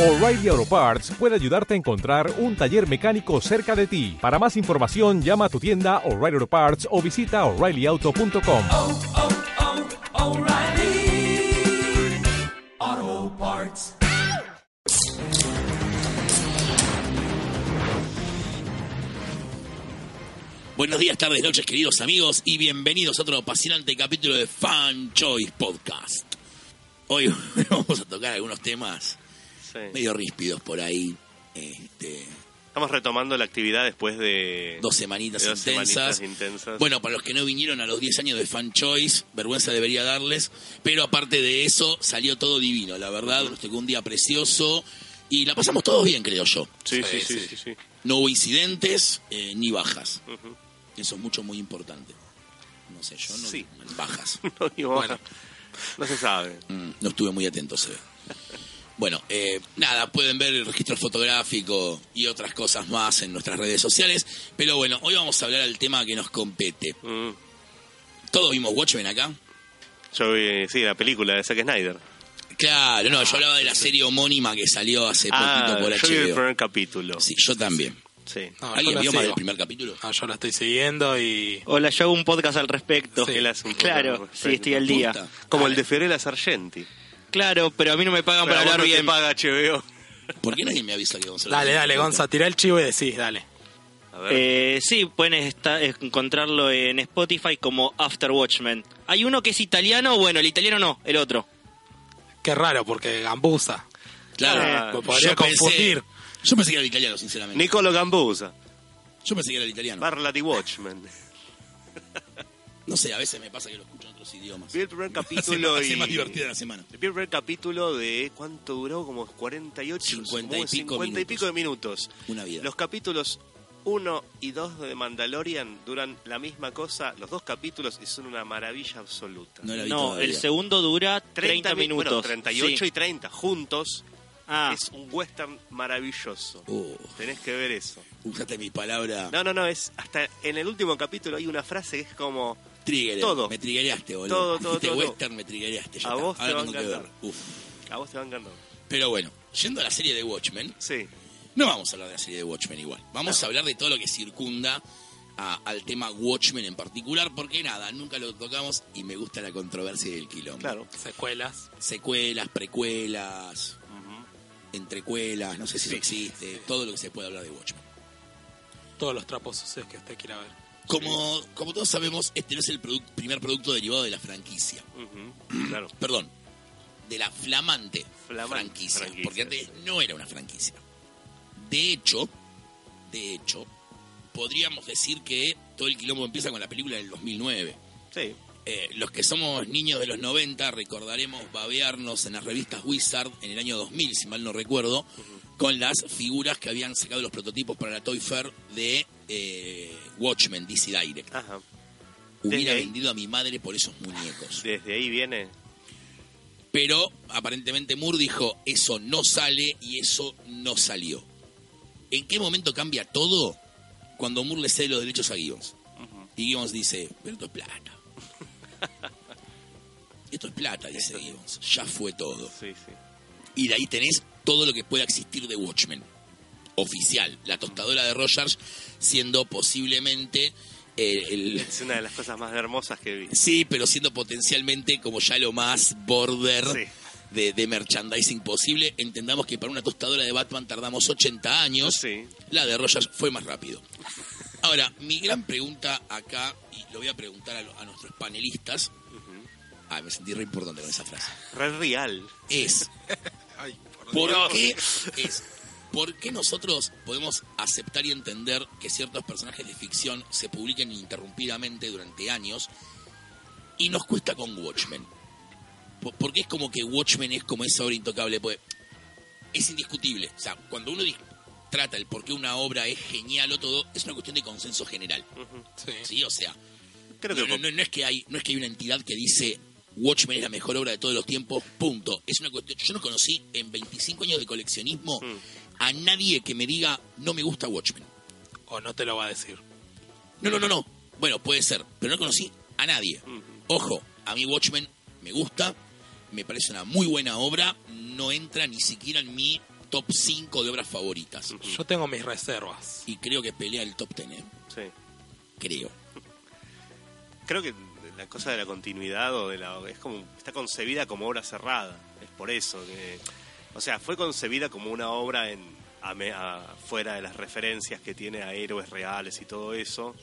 O'Reilly Auto Parts puede ayudarte a encontrar un taller mecánico cerca de ti. Para más información, llama a tu tienda O'Reilly Auto Parts o visita oreillyauto.com. oh, oh, O'Reilly Auto Parts. Buenos días, tardes, noches, queridos amigos, y bienvenidos a otro apasionante capítulo de Fan Choice Podcast. Hoy vamos a tocar algunos temas Sí. medio ríspidos por ahí. Este, Estamos retomando la actividad después de dos semanitas de dos intensas. semanitas intensas. Bueno, para los que no vinieron a los 10 años de Fan Choice, vergüenza debería darles, pero aparte de eso, salió todo divino, la verdad, nos tocó un día precioso y la pasamos todos bien, creo yo. sí, sí, sí, sí, sí. No hubo incidentes eh, ni bajas. Ujú. Eso es mucho, muy importante. No sé, yo no Sí. bajas. No, digo, Bueno. no se sabe. Mm, no estuve muy atento, se ve. Bueno, eh, nada, pueden ver el registro fotográfico y otras cosas más en nuestras redes sociales. Pero bueno, hoy vamos a hablar del tema que nos compete. Mm. ¿Todos vimos Watchmen acá? Yo vi, sí, la película de Zack Snyder. Claro, no, yo hablaba de la serie homónima que salió hace Ah, poquito por yo vi el HBO. primer capítulo. Sí, yo también. Sí. No, ¿Alguien vio más del primer capítulo? Ah, yo la estoy siguiendo y. Hola, yo hago un podcast al respecto. Sí. Él hace un Claro, sí, estoy al día. Como el Dale. de Fiorella Sargenti. Claro, pero a mí no me pagan Pero para hablar no bien. te paga HBO. ¿Por qué nadie me avisa que hablar Dale, dale? Gonza, tirá el chivo y decís, dale. A ver. Eh, sí, pueden esta- encontrarlo en Spotify como After Watchmen. Hay uno que es italiano, bueno, el italiano no, el otro. Qué raro, porque Gambusa. Claro, lo podría yo pensé- confundir. yo pensé que era el italiano, sinceramente. Nicolo Gambusa. Yo pensé que era el italiano. Parla di Watchmen. No sé, a veces me pasa que lo escucho en otros idiomas. Vi el primer capítulo y... más divertida la semana. Vi el primer capítulo de... ¿Cuánto duró? Como 48... 50 y pico 50 y minutos. pico de minutos. Una vida. Los capítulos 1 y 2 de Mandalorian duran la misma cosa, los dos capítulos, y son una maravilla absoluta. No la vi No, todavía. el segundo dura 30, mi- minutos. bueno, 38 Sí. y 30 juntos. Ah, Es un western maravilloso. Oh, Tenés que ver eso. usaste mi palabra. No, no, no, es hasta en el último capítulo hay una frase que es como Trigger. todo. Me triggereaste, boludo. Todo, todo, Este todo, todo. western me triggereaste. ya A está. vos te Ahora va a encantar. a vos te va encantando. Pero bueno, yendo a la serie de Watchmen, Sí. no vamos a hablar de la serie de Watchmen igual. Vamos a hablar de todo lo que circunda a- al tema Watchmen en particular, porque nada, nunca lo tocamos y me gusta la controversia del quilombo. Claro. Secuelas. Secuelas, precuelas, entrecuelas, no sé si eso existe, todo lo que se puede hablar de Watchmen. Todos los trapos sucios que usted quiera ver. Como, como todos sabemos, este no es el primer producto derivado de la franquicia. Claro. Perdón, de la flamante, Flamante franquicia, franquicia, Porque antes no era una franquicia. De hecho, de hecho, podríamos decir que todo el quilombo empieza con la película del 2009. Sí. Eh, los que somos niños de los 90 recordaremos babearnos en las revistas Wizard en el año 2000, si mal no recuerdo, con las figuras que habían sacado los prototipos para la Toy Fair de eh, Watchmen, DC Direct. Ajá. Hubiera ahí- vendido a mi madre por esos muñecos. Desde ahí viene. Pero aparentemente Moore dijo, eso no sale y eso no salió. ¿En qué momento cambia todo? Cuando Moore le cede los derechos a Gibbons. Y Gibbons dice, pero esto es plata. esto es plata, dice Gibbons. Ya fue todo. Sí, sí. Y de ahí tenés todo lo que pueda existir de Watchmen. Oficial. La tostadora de Rogers siendo posiblemente eh, el, Es una de las cosas más hermosas que vi. Sí, pero siendo potencialmente como ya lo más border Sí. de, de merchandising posible. Entendamos que para una tostadora de Batman tardamos 80 años. Sí. La de Rogers fue más rápido. Ahora, mi gran pregunta acá, y lo voy a preguntar a, lo- a nuestros panelistas. Ah, me sentí re importante con esa frase. Re real. Es, Ay, por ¿por Dios. qué, es, ¿por qué nosotros podemos aceptar y entender que ciertos personajes de ficción se publiquen ininterrumpidamente durante años y nos cuesta con Watchmen? Po- Porque es como que Watchmen es como esa obra intocable, pues es indiscutible. O sea, cuando uno trata el por qué una obra es genial o todo, es una cuestión de consenso general. Sí. ¿Sí? O sea, Creo no, que no, no, no es que hay, no es que hay una entidad que dice Watchmen es la mejor obra de todos los tiempos, punto. Es una cuestión. Yo no conocí en 25 años de coleccionismo Mm. a nadie que me diga no me gusta Watchmen. O no te lo va a decir. No, no, no, no. Bueno, puede ser, pero no conocí a nadie. Ojo, a mí Watchmen me gusta, me parece una muy buena obra, no entra ni siquiera en mi top 5 de obras favoritas. Yo tengo mis reservas. Y creo que pelea el top 10, ¿eh? Sí. Creo. Creo que la cosa de la continuidad o de la es como está concebida como obra cerrada. Es por eso que o sea, fue concebida como una obra en a me- a- fuera de las referencias que tiene a héroes reales y todo eso.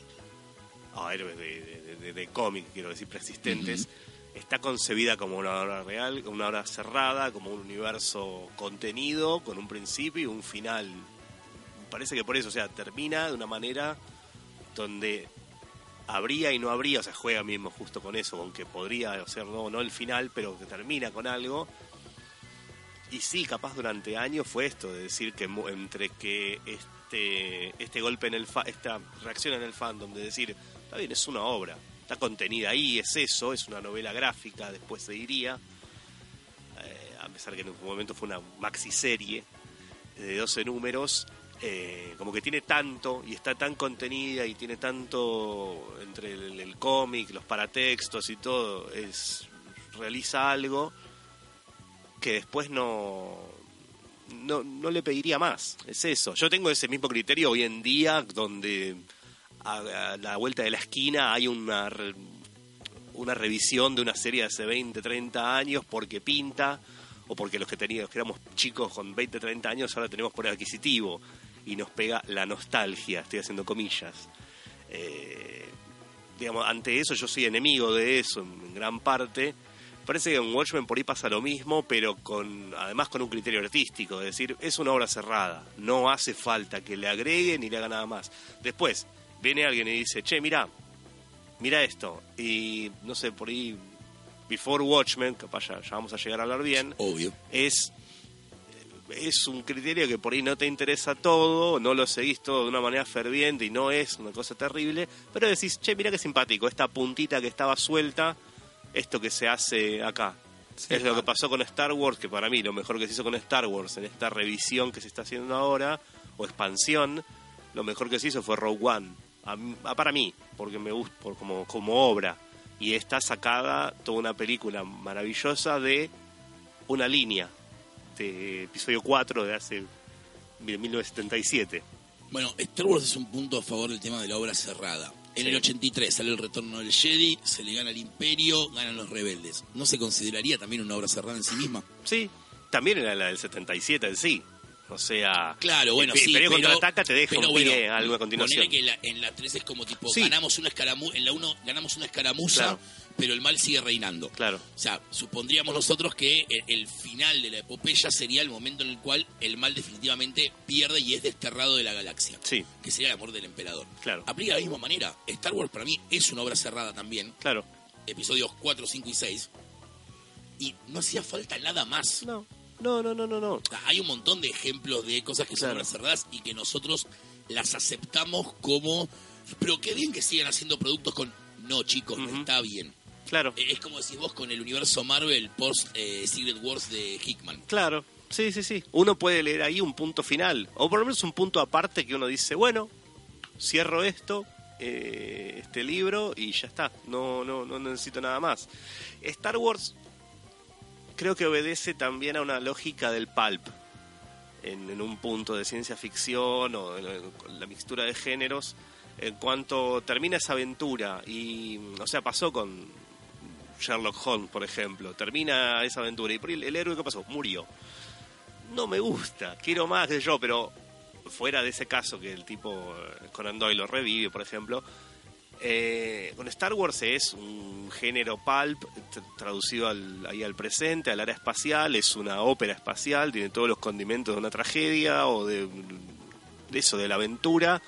A héroes de, de, de- de cómic, quiero decir, preexistentes. Está concebida como una obra real, una obra cerrada, como un universo contenido, con un principio y un final. Parece que por eso, o sea, termina de una manera donde habría y no habría, o sea, juega mismo justo con eso, con que podría ser no, no el final, pero que termina con algo. Y sí, capaz durante años fue esto, de decir que entre que este este golpe en el fa esta reacción en el fandom, de decir, está bien, es una obra, está contenida ahí, es eso, es una novela gráfica, después se diría, eh, a pesar que en un momento fue una maxi serie de 12 números, eh, como que tiene tanto y está tan contenida y tiene tanto entre el, cómic, los paratextos y todo, es realiza algo que después no, no no le pediría más, es eso. Yo tengo ese mismo criterio hoy en día donde a, la vuelta de la esquina hay una una revisión de una serie de hace 20, 30 años porque pinta o porque los que teníamos, que éramos chicos con 20, 30 años ahora tenemos por adquisitivo y nos pega la nostalgia, estoy haciendo comillas. Eh, digamos, ante eso yo soy enemigo de eso en gran parte. Parece que en Watchmen por ahí pasa lo mismo, pero con además con un criterio artístico, es decir, es una obra cerrada, no hace falta que le agreguen ni le haga nada más. Después, viene alguien y dice, che, mira, mira esto, y no sé, por ahí, Before Watchmen, capaz ya, ya vamos a llegar a hablar bien, Obvio. es es un criterio que por ahí no te interesa todo, no lo seguís todo de una manera ferviente y no es una cosa terrible, pero decís, che, mira qué simpático, esta puntita que estaba suelta, esto que se hace acá. Sí, es lo que pasó con Star Wars, que para mí lo mejor que se hizo con Star Wars en esta revisión que se está haciendo ahora, o expansión, lo mejor que se hizo fue Rogue One. A a- para mí, porque me gusta por como, como obra. Y está sacada toda una película maravillosa de una línea de episodio 4 de hace de 1977. Bueno, Star Wars es un punto a favor del tema de la obra cerrada. En Sí. el 83 sale el retorno del Jedi, se le gana el Imperio, ganan los rebeldes. ¿No se consideraría también una obra cerrada en sí misma? Sí, también era la del 77 en sí. O sea, Claro, bueno, el sí, pero, contraataca te deja pero un bueno, algo a continuación. que la- en la 3 es como tipo, Sí. ganamos una escaramuza, en la 1 ganamos una escaramuza, Claro. pero el mal sigue reinando. Claro, O sea, supondríamos nosotros que el, el final de la epopeya sería el momento en el cual el mal definitivamente pierde y es desterrado de la galaxia. sí, Que sería el amor del emperador. Claro. Aplica de la misma manera. Star Wars para mí es una obra cerrada también. claro. Episodios 4, 5 y 6. Y no hacía falta nada más. No, no, no, no, no. no. Hay un montón de ejemplos de cosas que son Claro. obras cerradas y que nosotros las aceptamos como... Pero qué bien que sigan haciendo productos con... No, chicos, no está bien. Claro, Eh, Es como decís vos con el universo Marvel post eh, Secret Wars de Hickman. claro. Sí, sí, sí. Uno puede leer ahí un punto final. O por lo menos un punto aparte que uno dice, bueno, cierro esto, eh, este libro y ya está. No, no, no necesito nada más. Star Wars creo que obedece también a una lógica del pulp. En, un punto de ciencia ficción o la, mixtura de géneros. En cuanto termina esa aventura y, o sea, pasó con Sherlock Holmes, por ejemplo. Termina esa aventura y el, héroe, ¿qué pasó? Murió. No me gusta, quiero más que yo, pero fuera de ese caso que el tipo eh, Conan Doyle lo revive, por ejemplo, eh, con Star Wars es un género pulp traducido al, ahí al presente, al área espacial, es una ópera espacial, tiene todos los condimentos de una tragedia o de, de eso, de la aventura.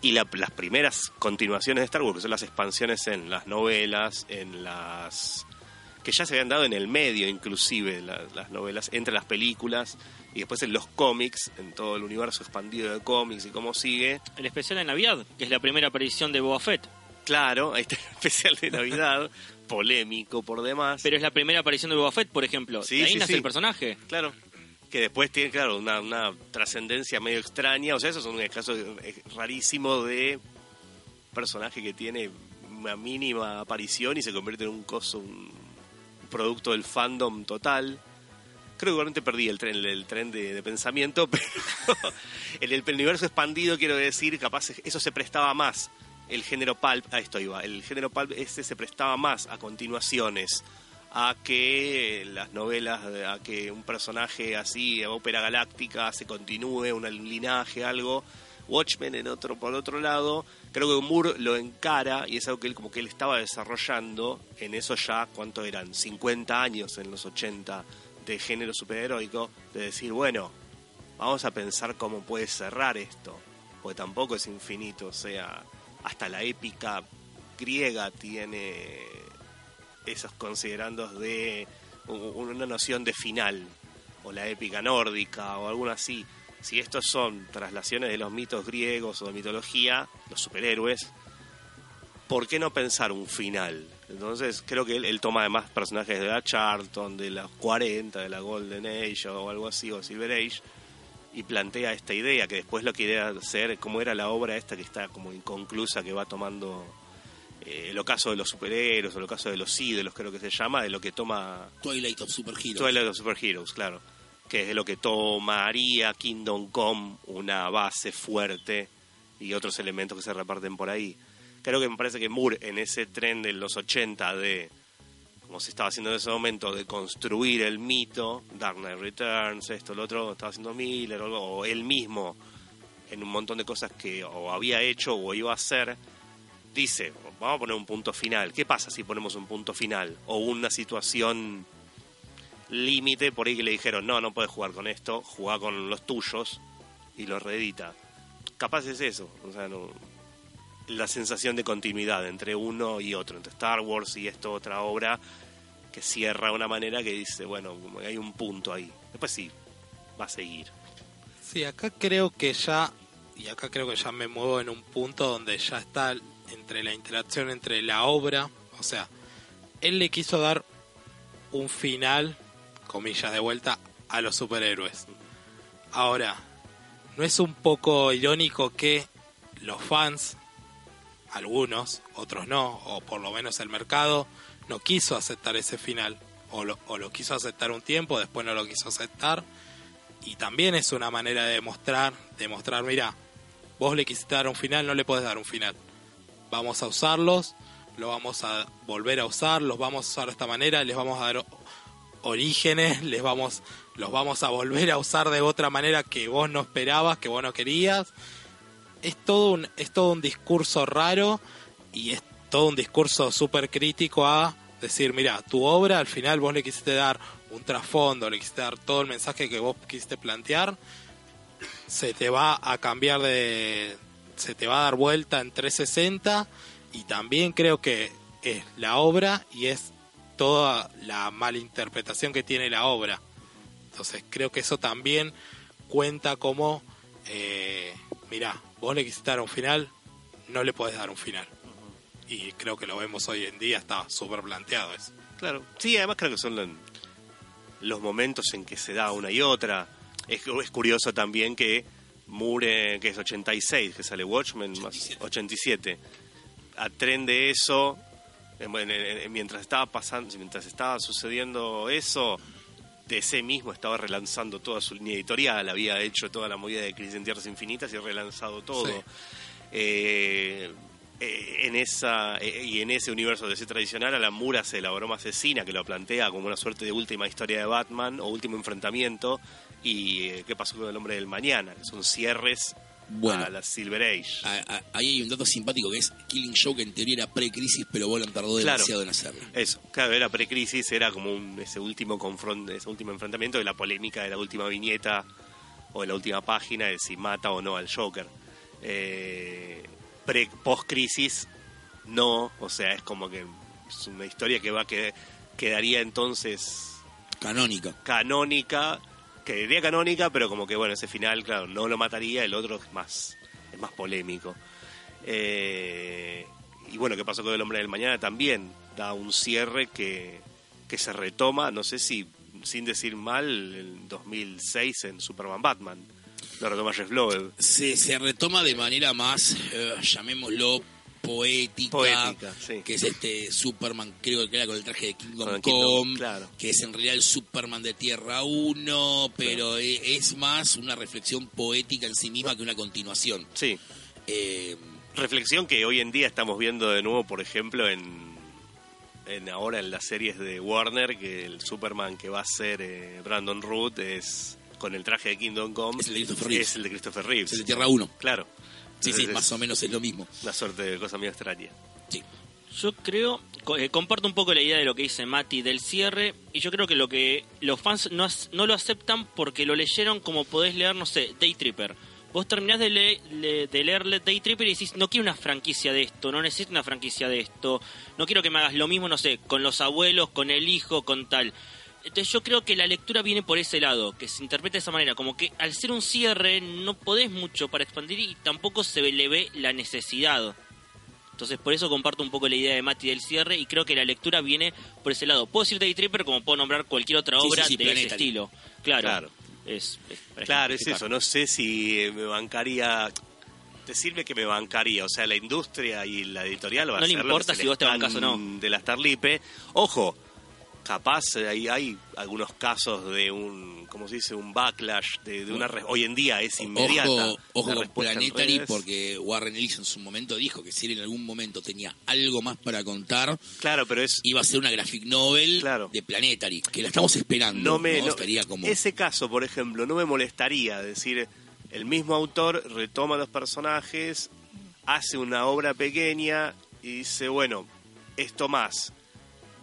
Y la- las primeras continuaciones de Star Wars, que son las expansiones en las novelas, en las que ya se habían dado en el medio inclusive la- las novelas, entre las películas y después en los cómics, en todo el universo expandido de cómics y cómo sigue. El especial de Navidad, que es la primera aparición de Boba Fett. Claro, ahí está el especial de Navidad, polémico por demás. Pero es la primera aparición de Boba Fett, por ejemplo. Sí, de ahí sí, nace sí. el personaje. Claro, que después tiene, claro, una, una trascendencia medio extraña. O sea, eso es un caso rarísimo de personaje que tiene una mínima aparición y se convierte en un coso, un producto del fandom total. Creo que igualmente perdí el tren, el tren de, pensamiento, pero en el universo expandido quiero decir, capaz eso se prestaba más. El género pulp, a esto iba, el género pulp este se prestaba más a continuaciones, a que las novelas, a que un personaje así, ópera galáctica, se continúe, un linaje, algo. Watchmen en otro, por otro lado, creo que Moore lo encara y es algo que él como que él estaba desarrollando en eso ya, ¿cuánto eran? 50 años en los 80 de género superheroico, de decir, bueno, vamos a pensar cómo puede cerrar esto, porque tampoco es infinito, o sea, hasta la épica griega tiene esos considerandos de una noción de final, o la épica nórdica, o alguna así. Si estos son traslaciones de los mitos griegos o de mitología, los superhéroes, ¿por qué no pensar un final? Entonces creo que él, él toma además personajes de la Charlton, de los 40, de la Golden Age o algo así, o Silver Age, y plantea esta idea que después lo quiere hacer, como era la obra esta que está como inconclusa, que va tomando eh, el ocaso de los superhéroes, o el ocaso de los ídolos, creo que se llama, de lo que toma Twilight of Superheroes. Twilight of Superheroes, claro, que es de lo que tomaría Kingdom Come una base fuerte y otros elementos que se reparten por ahí. Creo que me parece que Moore en ese tren de los 80 de como se estaba haciendo en ese momento, de construir el mito, Dark Knight Returns, esto, lo otro, estaba haciendo Miller, o, él mismo, en un montón de cosas que o había hecho o iba a hacer, dice, vamos a poner un punto final. ¿Qué pasa si ponemos un punto final? O una situación límite por ahí que le dijeron, no, no puedes jugar con esto, juega con los tuyos y lo reedita. Capaz es eso, o sea, no, la sensación de continuidad entre uno y otro, entre Star Wars y esta otra obra que cierra de una manera que dice, bueno, hay un punto ahí. Después sí, va a seguir. Sí, acá creo que ya, y acá creo que ya me muevo en un punto donde ya está entre la interacción entre la obra, o sea, él le quiso dar un final, comillas de vuelta, a los superhéroes. Ahora, ¿no es un poco irónico que los fans, algunos, otros no, o por lo menos el mercado, no quiso aceptar ese final? O lo, quiso aceptar un tiempo, después no lo quiso aceptar. Y también es una manera de demostrar, demostrar, mira, vos le quisiste dar un final, no le podés dar un final. Vamos a usarlos, lo vamos a volver a usar, los vamos a usar de esta manera, les vamos a dar orígenes, les vamos, los vamos a volver a usar de otra manera que vos no esperabas, que vos no querías. Es todo un, es todo un discurso raro y es todo un discurso súper crítico a decir, mira, tu obra al final vos le quisiste dar un trasfondo, le quisiste dar todo el mensaje que vos quisiste plantear, se te va a cambiar de... se te va a dar vuelta en 360 y también creo que es la obra y es toda la malinterpretación que tiene la obra. Entonces creo que eso también cuenta como, eh, mira, vos le quisiste dar un final, no le podés dar un final. Y creo que lo vemos hoy en día, está súper planteado eso. Claro. Sí, además creo que son lo- los momentos en que se da una y otra. Es, es curioso también que Moore, que es 86, que sale Watchmen, más 87. 87, a tren de eso, en- mientras estaba pasando, mientras estaba sucediendo eso, DC mismo estaba relanzando toda su línea editorial, había hecho toda la movida de Crisis en Tierras Infinitas y relanzado todo. Sí. Eh, eh, en esa eh, y en ese universo DC tradicional a la Mura se la broma asesina que lo plantea como una suerte de última historia de Batman o último enfrentamiento y eh, qué pasó con el hombre del mañana que son cierres Bueno. a la Silver Age A- a- Ahí hay un dato simpático que es Killing Joke en teoría era pre-crisis, pero Bolan tardó Claro. demasiado en hacerlo. Eso, claro, era precrisis, era como un, ese último confront, ese último enfrentamiento de la polémica de la última viñeta o de la última página de si mata o no al Joker. Eh, post-crisis, no, o sea, es como que es una historia que va que quedaría entonces Canónica. canónica, quedaría canónica, pero como que bueno, ese final, claro, no lo mataría, el otro es más, es más polémico. Eh, y bueno, ¿qué pasó con el hombre del mañana? También da un cierre que, que se retoma, no sé si sin decir mal, en 2006 en Superman Batman. Lo retoma Jeff Loeb. Se, se retoma de manera más, eh, llamémoslo, poética, Poética, sí. que es este Superman, creo que era con el traje de Kingdom el Come, Kingdom, claro. que es en realidad el Superman de Tierra 1, pero e- es más una reflexión poética en sí misma que una continuación. Sí. Eh, Reflexión que hoy en día estamos viendo de nuevo, por ejemplo, en, en ahora en las series de Warner, que el Superman que va a ser eh, Brandon Root es con el traje de Kingdom Come. Es el de Christopher Reeves. Es el de Christopher Reeves. es de Tierra 1. Claro. Sí, sí, más o menos es lo mismo. Una suerte de cosa muy extraña. Sí. Yo creo, eh, comparto un poco la idea de lo que dice Mati del cierre, y yo creo que lo que los fans no, no lo aceptan porque lo leyeron como podés leer, no sé, Day Tripper. Vos terminás de, le- le- de leer Day Tripper y decís, no quiero una franquicia de esto, no necesito una franquicia de esto, no quiero que me hagas lo mismo, no sé, con los abuelos, con el hijo, con tal. Entonces yo creo que la lectura viene por ese lado, que se interpreta de esa manera, como que al ser un cierre no podés mucho para expandir y tampoco se le ve la necesidad. Entonces por eso comparto un poco la idea de Mati del cierre y creo que la lectura viene por ese lado. Puedo decir Day Tripper como puedo nombrar cualquier otra obra sí, sí, de ese estilo. Claro. Claro. Es, es Claro, es eso. No sé si eh, me bancaría. Decirme que me bancaría. O sea, la industria y la editorial va No a le hacer lo importa si vos te les bancás o no. De la Starlipe. Ojo, capaz eh, ahí hay algunos casos de un. ¿Cómo se dice? Un backlash. De, de una re- Hoy en día es inmediata. Ojo, ojo con Planetary porque Warren Ellis en su momento dijo que si él en algún momento tenía algo más para contar, Claro, pero es. iba a ser una graphic novel Claro. de Planetary, que la estamos esperando. no me ¿no? no- como... ese caso por ejemplo no me molestaría decir el mismo autor retoma los personajes hace una obra pequeña y dice bueno esto más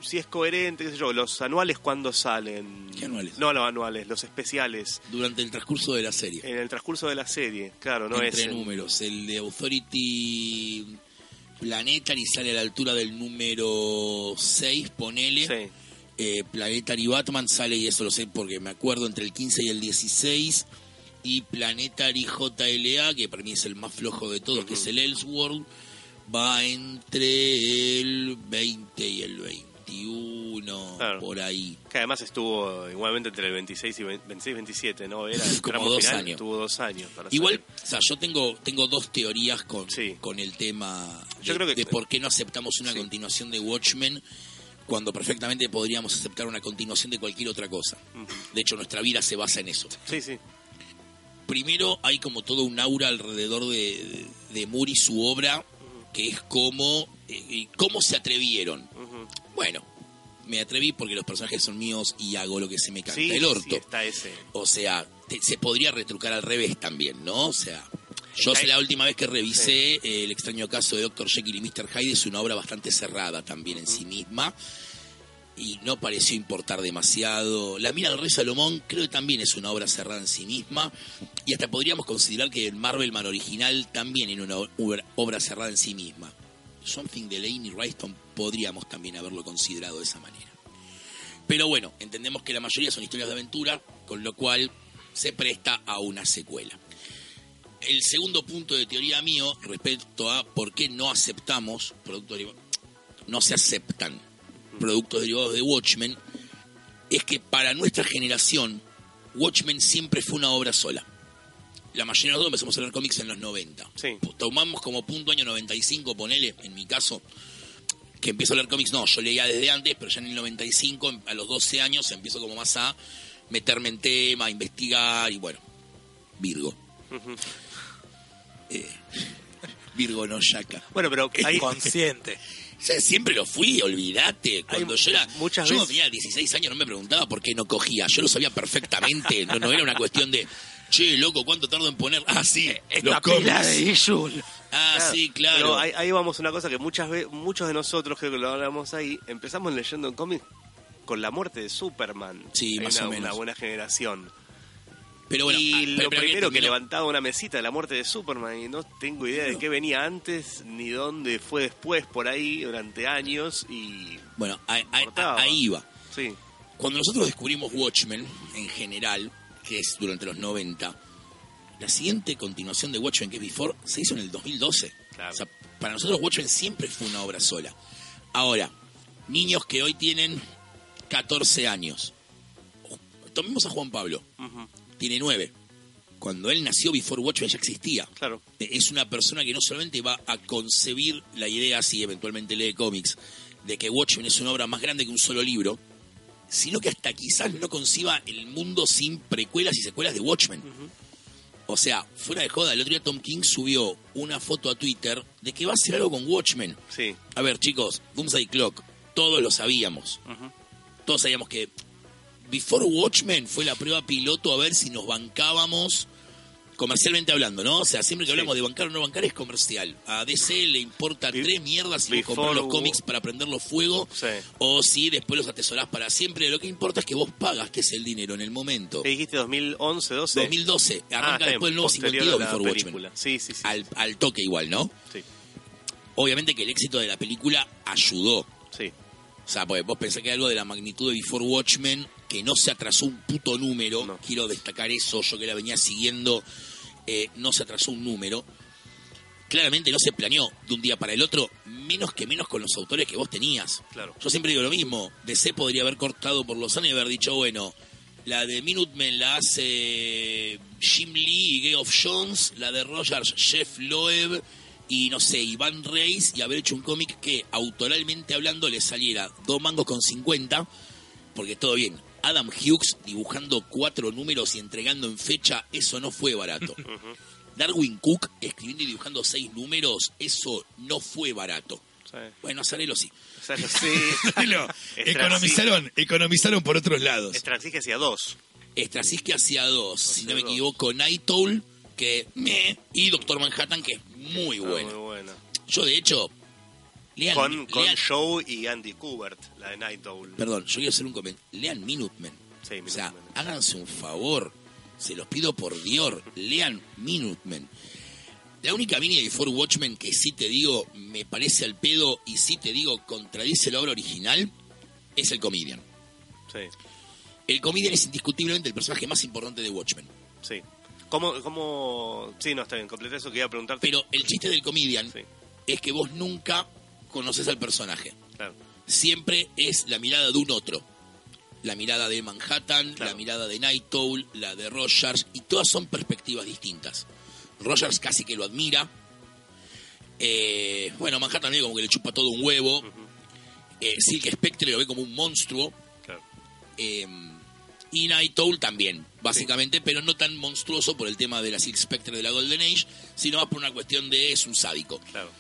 si es coherente qué sé yo los anuales cuándo salen ¿Qué anuales? no los anuales los especiales Durante el transcurso de la serie. en el transcurso de la serie claro no entre es en- números. El de Authority Planetary sale a la altura del número 6, ponele. sí Eh, Planetary Batman sale, y eso lo sé porque me acuerdo, entre el 15 y el 16. Y Planetary JLA, que para mí es el más flojo de todos, que es el Elseworld, va entre el 20 y el 21, Claro. por ahí. que además estuvo igualmente entre el 26 y 26 27 no era el Como dos final, años. tuvo dos años para Igual, salir. o sea, yo tengo, tengo dos teorías con, Sí. con el tema de, Yo creo que- de por qué no aceptamos una Sí. continuación de Watchmen cuando perfectamente podríamos aceptar una continuación de cualquier otra cosa. De hecho, nuestra vida se basa en eso. sí sí Primero, hay como todo un aura alrededor de, de, de Moore y su obra, que es como, eh, cómo se atrevieron. Bueno, me atreví porque los personajes son míos y hago lo que se me canta sí, el sí, orto. está ese O sea, te- se podría retrucar al revés también, ¿no? O sea, yo sé la última vez que revisé eh, el extraño caso de Dr. Jekyll y Mr. Hyde, es una obra bastante cerrada también en sí misma y no pareció importar demasiado. La Mira del Rey Salomón creo que también es una obra cerrada en sí misma y hasta podríamos considerar que el Marvelman original también era una obra, cerrada en sí misma. Something de Lane y Ryston podríamos también haberlo considerado de esa manera. Pero bueno, entendemos que la mayoría son historias de aventura, con lo cual se presta a una secuela. El segundo punto de teoría mío respecto a por qué no aceptamos productos derivados, no se aceptan productos derivados de Watchmen, es que para nuestra generación Watchmen siempre fue una obra sola. La mayoría de nosotros empezamos a leer cómics en los 90. Sí. Tomamos como punto año 95, ponele, en mi caso, que empiezo a leer cómics, no, yo leía desde antes, pero ya en el 95, a los 12 años, empiezo como más a meterme en tema, a investigar y bueno, Virgo. Eh, Virgo no yaca. bueno pero hay, Consciente. Sea, siempre lo fui, olvídate. Cuando Hay yo era. muchas yo veces- tenía 16 años, no me preguntaba por qué no cogía. Yo lo sabía perfectamente. No, no era una cuestión de. Che, loco, ¿cuánto tardo en poner? Ah, sí, los cómics. Ishul. Ah, Claro, sí, claro. Pero ahí, ahí vamos a una cosa que muchas veces, muchos de nosotros, creo que lo hablamos ahí, empezamos leyendo en cómics con la muerte de Superman. Sí, Hay más una, o menos. Una buena generación. Pero bueno, y ah, lo pero- primero que levantaba una mesita de la muerte de Superman y no tengo idea de qué venía antes ni dónde fue después por ahí durante años y Bueno, ahí iba. sí, Cuando nosotros descubrimos Watchmen, en general, que es durante los 90, la siguiente continuación de Watchmen, que es Before, se hizo en el 2012. Claro. O sea, para nosotros Watchmen siempre fue una obra sola. Ahora, niños que hoy tienen 14 años. Tomemos a Juan Pablo. Tiene 9. cuando él nació, Before Watchmen ya existía. Claro. Eh, Es una persona que no solamente va a concebir la idea, si eventualmente lee cómics, de que Watchmen es una obra más grande que un solo libro, sino que hasta quizás no conciba el mundo sin precuelas y secuelas de Watchmen. O sea, fuera de joda, el otro día Tom King subió una foto a Twitter de que va a hacer algo con Watchmen. Sí. A ver, chicos, Doomsday Clock, todos lo sabíamos. Todos sabíamos que Before Watchmen fue la prueba piloto a ver si nos bancábamos comercialmente hablando, ¿no? O sea, siempre que Sí. hablamos de bancar o no bancar es comercial. A DC le importa Be- tres mierdas si vos comprar los cómics para prenderlos fuego Sí. o si después los atesorás para siempre. Lo que importa es que vos pagas, que es el dinero en el momento. ¿Qué dijiste? ¿2011, 12? 2012, Ah, arranca está después del bien, nuevo posterior 52 a la Before película. Watchmen. Sí, sí, sí. Al, al toque igual, ¿no? Sí, Obviamente que el éxito de la película ayudó. sí. O sea, pues vos pensás que algo de la magnitud de Before Watchmen, que no se atrasó un puto número, No. quiero destacar eso, yo que la venía siguiendo, eh, no se atrasó un número. Claramente no se planeó de un día para el otro, menos que menos con los autores que vos tenías. Claro. Yo siempre digo lo mismo, DC podría haber cortado por los años y haber dicho, bueno, la de Minutemen la hace Jim Lee y Geoff Jones, la de Rogers, Jeff Loeb y no sé, Iván Reis, y haber hecho un cómic que autoralmente hablando le saliera dos mangos con 50, porque todo bien. Adam Hughes dibujando cuatro números y entregando en fecha, eso no fue barato. Darwin Cook escribiendo y dibujando seis números, eso no fue barato. Sí. Bueno, Azarelo sí. O sea, sí. Economizaron, economizaron por otros lados. Estrategia hacia dos. Straczynski hacía dos, si no me dos. equivoco, Night Owl, que me, y Doctor Manhattan, que muy bueno. Muy buena. Yo, de hecho, lean, Con, con lean- Joe y Andy Kubert, la de Night Owl. perdón, yo quiero hacer un comentario. Lean Minutemen. Sí, o sea, Minutemen. háganse un favor, se los pido por Dios, lean Minutemen. La única mini de Before Watchmen que sí te digo me parece al pedo y sí te digo contradice la obra original es el Comedian. Sí, El Comedian es indiscutiblemente el personaje más importante de Watchmen. sí. ¿Cómo, cómo... Sí, no, está bien, completé eso que iba a preguntarte. Pero el chiste del Comedian Sí, es que vos nunca conoces al personaje. claro. Siempre es la mirada de un otro. La mirada de Manhattan, Claro. la mirada de Night Owl, la de Rogers, y todas son perspectivas distintas. Rogers casi que lo admira. Eh, bueno, Manhattan medio como que le chupa todo un huevo. Eh, Silk Spectre lo ve como un monstruo. claro. Eh, y Night Owl también, básicamente, pero no tan monstruoso por el tema de la Silk Spectre de la Golden Age, sino más por una cuestión de es un sádico. Claro.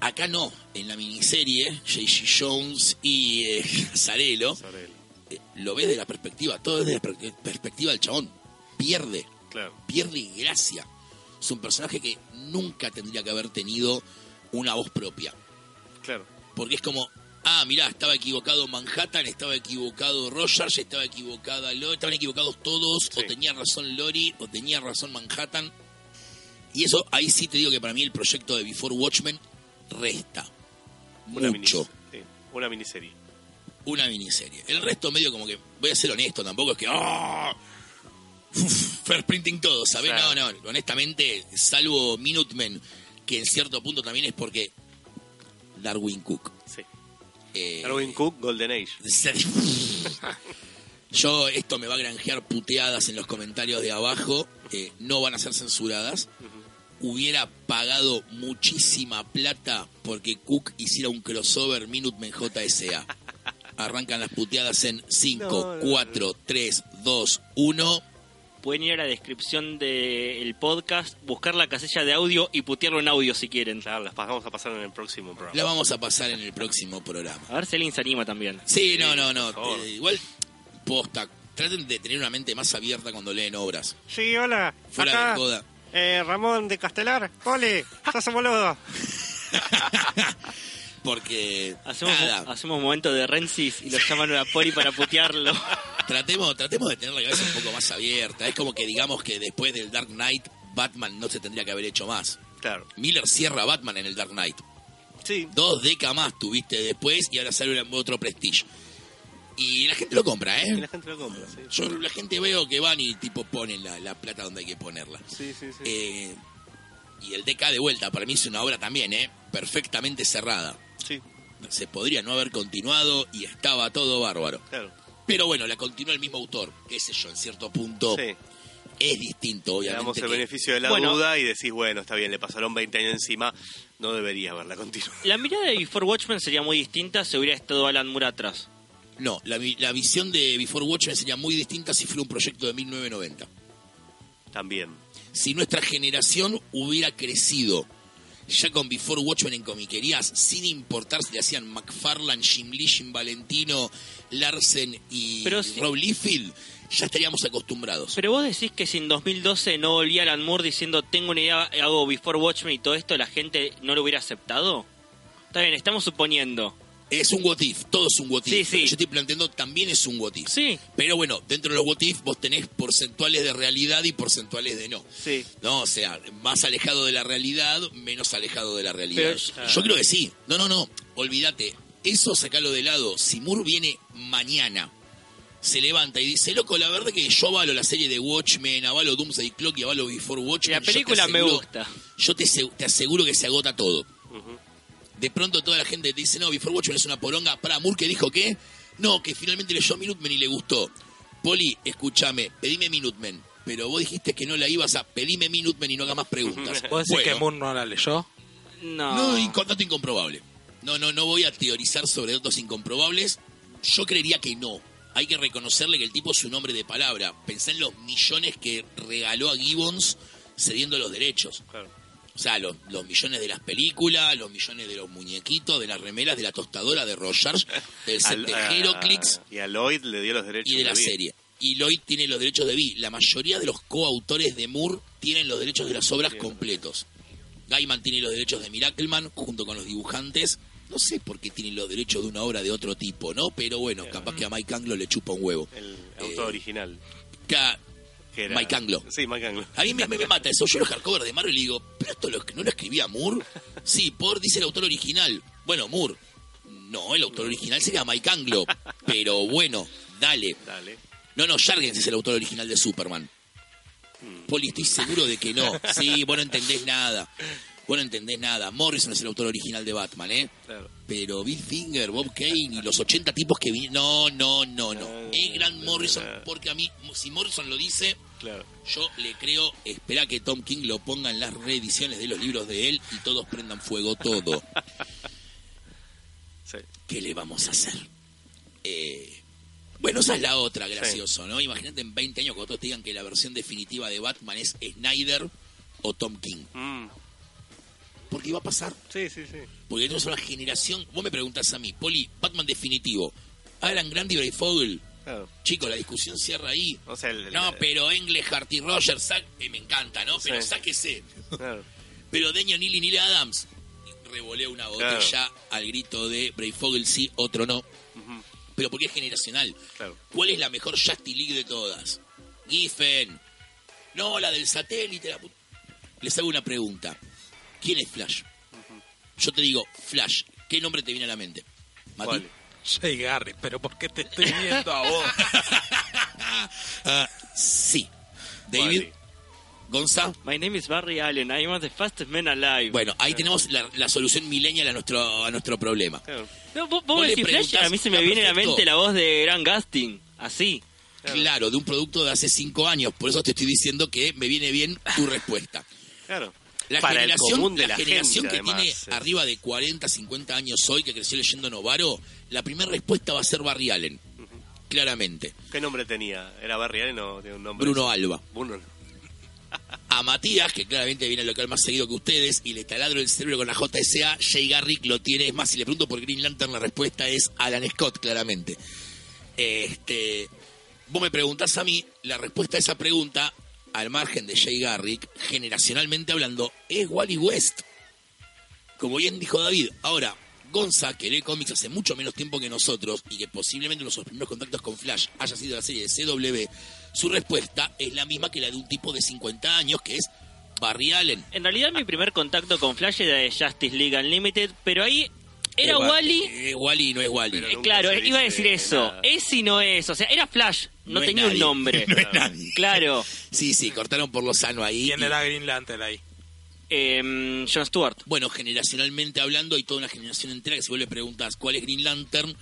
Acá no, en la miniserie, J.C. Jones y eh, Zarello, eh, lo ves de la perspectiva, todo es de la per- perspectiva del chabón. Pierde, Claro. pierde gracia. Es un personaje que nunca tendría que haber tenido una voz propia. Claro. Porque es como, ah, mirá, estaba equivocado Manhattan, estaba equivocado Rogers, estaba equivocada Lori, estaban equivocados todos, o tenía razón Lori, o tenía razón Manhattan. Y eso, ahí sí te digo que para mí el proyecto de Before Watchmen resta Una, mucho minis- sí, una miniserie. una miniserie. El resto medio como que, voy a ser honesto, tampoco es que, ¡ah! Uf, First printing todo, ¿sabes? Claro. No, no, honestamente, salvo Minutemen, que en cierto punto también es porque Darwin Cook. Sí. Eh, Darwin Cook, Golden Age. Yo, esto me va a granjear puteadas en los comentarios de abajo, eh, no van a ser censuradas. Hubiera pagado muchísima plata porque Cook hiciera un crossover Minutemen JSA. Arrancan las puteadas en 5, No, no, 4, 3, 2, 1. Pueden ir a la descripción del podcast, buscar la casilla de audio y putearlo en audio si quieren. Claro, las vamos a pasar en el próximo programa. La vamos a pasar en el próximo programa. A ver si alguien se anima también. Sí, no, no, no. eh, igual, posta. Traten de tener una mente más abierta cuando leen obras. Sí, hola. Fuera Acá, de joda. eh, Ramón de Castelar. Ole, estás un boludo. Porque, Hacemos, nada, hacemos momento de Rensis y lo llaman a la poli para putearlo. tratemos, tratemos de tener la cabeza un poco más abierta. Es como que digamos que después del Dark Knight, Batman no se tendría que haber hecho más. Claro. Miller cierra a Batman en el Dark Knight. Sí. Dos décadas más tuviste después y ahora sale otro Prestige. Y la gente lo compra, Y ¿eh? la gente lo compra, sí. Yo la gente veo que van y tipo ponen la, la plata donde hay que ponerla. Sí, sí, sí. Eh, y el DK de vuelta, para mí es una obra también, ¿eh? Perfectamente cerrada. Sí, Se podría no haber continuado y estaba todo bárbaro. claro. Pero bueno, la continuó el mismo autor, qué sé yo, en cierto punto Sí. Es distinto, Le damos obviamente. el que- beneficio de la Bueno. duda y decís, bueno, está bien, le pasaron 20 años encima, no debería haberla continuado. La mirada de Before Watchmen sería muy distinta si hubiera estado Alan Moore atrás. No, la, la visión de Before Watchmen sería muy distinta si fuera un proyecto de 1990. También. Si nuestra generación hubiera crecido ya con Before Watchmen en comiquerías, sin importar si le hacían McFarlane, Jim Lee, Jim Valentino, Larsen y Pero. Rob Liefeld, ya estaríamos acostumbrados. Pero vos decís que si en 2012 no volvía Alan Moore diciendo tengo una idea, hago Before Watchmen y todo esto, la gente no lo hubiera aceptado. Está bien, estamos suponiendo. Es un what if, todo es un what if. Sí, Lo sí. que yo estoy planteando también es un what if. Sí, Pero bueno, dentro de los what if vos tenés porcentuales de realidad y porcentuales de no. sí. No, o sea, más alejado de la realidad, menos alejado de la realidad. Pero- Yo creo que sí. No, no, no. Olvídate. Eso sacalo de lado. Si Moore viene mañana, se levanta y dice, loco, la verdad que yo avalo la serie de Watchmen, avalo Doomsday Clock y avalo Before Watchmen. La película me gusta. Yo te, te aseguro que se agota todo. De pronto toda la gente te dice, no, Before Watchmen es una poronga. Para Moore que dijo que, no, que finalmente leyó Minutemen y le gustó. Poli, escúchame, pedime Minutemen. Pero vos dijiste que no la ibas a pedime Minutemen y no hagas más preguntas. ¿Vos decís que Moore no la leyó? No. no, inco- dato incomprobable. No, no, no voy a teorizar sobre datos incomprobables. Yo creería que no. Hay que reconocerle que el tipo es un hombre de palabra. Pensá en los millones que regaló a Gibbons cediendo los derechos. Claro. O sea, los, los millones de las películas, los millones de los muñequitos, de las remeras, de la tostadora de Rogers, del set de Heroclix Y a Lloyd le dio los derechos. y de la serie. Y Lloyd tiene los derechos de Vi. La mayoría de los coautores de Moore tienen los derechos de las obras completos. Gaiman tiene los derechos de Miracleman junto con los dibujantes. No sé por qué tienen los derechos de una obra de otro tipo, ¿no? Pero bueno, capaz que a Mike Anglo le chupa un huevo. El Eh, autor original. Ca- Que era... Mike Anglo. Sí, Mike Anglo. A mí me, me- me mata eso. Yo los hardcover de Marvel y digo, ¿pero esto lo, no lo escribía Moore? Sí, por dice el autor original. Bueno, Moore. No, el autor original sería Mike Anglo. Pero bueno, dale. Dale. No, no, Jargens es el autor original de Superman. Poli, estoy seguro de que no. Sí, vos no entendés nada. Vos no entendés nada. Morrison es el autor original de Batman, ¿eh? Claro. Pero Bill Finger, Bob Kane y los 80 tipos que vinieron... No, no, no, no. No, Es Grant Morrison no. porque a mí, si Morrison lo dice, Claro. yo le creo, espera que Tom King lo ponga en las reediciones de los libros de él y todos prendan fuego todo. Sí. ¿Qué le vamos a hacer? Eh, bueno, esa es la otra, gracioso, ¿no? Imagínate en 20 años cuando todos te digan que la versión definitiva de Batman es Snyder o Tom King. Mm. Porque iba a pasar. Sí, sí, sí. Porque tenemos una generación... Vos me preguntás a mí, Poli, Batman definitivo. Alan Grant y Bray Fogel. Claro. Chicos, la discusión cierra ahí. O sea, el- No, el- pero Englehart y Rogers, sac- eh, me encanta, ¿no? Pero Sí. sáquese. Claro. Pero Daniel Neal y Neil Adams revolea una botella al grito de Bray Fogel sí, otro no. Pero porque es generacional. Claro. ¿Cuál es la mejor Justice League de todas? Giffen. No, la del satélite. la Les hago una pregunta. ¿Quién es Flash? Yo te digo, Flash. ¿Qué nombre te viene a la mente? Mati. ¿Cuál? Jay Garrick, pero ¿por qué te estoy viendo a vos? Ah, sí. David. Vale. Gonza. My name is Barry Allen. I am the fastest man alive. Bueno, ahí tenemos la, la solución millennial a nuestro, a nuestro problema. Claro. No, vos, vos decís Flash, a mí se me viene a la mente la voz de Grant Gustin. Así. Claro, de un producto de hace cinco años. Por eso te estoy diciendo que me viene bien tu respuesta. Claro. La Para el generación, común de la, generación gente, que además, tiene es- arriba de 40, 50 años hoy, que creció leyendo Novaro, la primera respuesta va a ser Barry Allen. Claramente. ¿Qué nombre tenía? ¿Era Barry Allen o tiene un nombre? Bruno Alba. Bruno. A Matías, que claramente viene al local más seguido que ustedes, y le taladro el cerebro con la JSA, Jay Garrick lo tiene. Es más, si le pregunto por Green Lantern, la respuesta es Alan Scott, claramente. Este, vos me preguntás a mí, la respuesta a esa pregunta, al margen de Jay Garrick, generacionalmente hablando, es Wally West. Como bien dijo David, ahora, Gonza, que lee cómics hace mucho menos tiempo que nosotros y que posiblemente nuestros primeros contactos con Flash haya sido la serie de CW, su respuesta es la misma que la de un tipo de 50 años, que es Barry Allen. En realidad mi primer contacto con Flash era de Justice League Unlimited, pero ahí era Eh, Wally. eh, Wally no es Wally. Pero Eh, claro, se iba a decir eso. nada. Es y no es. O sea, era Flash. No, tenía un nombre. No es nadie. Claro. Sí, sí, cortaron por lo sano ahí. ¿Quién y- era Green Lantern ahí? Em, John Stewart. Bueno, generacionalmente hablando, hay toda una generación entera que si vos le preguntas cuál es Green Lantern,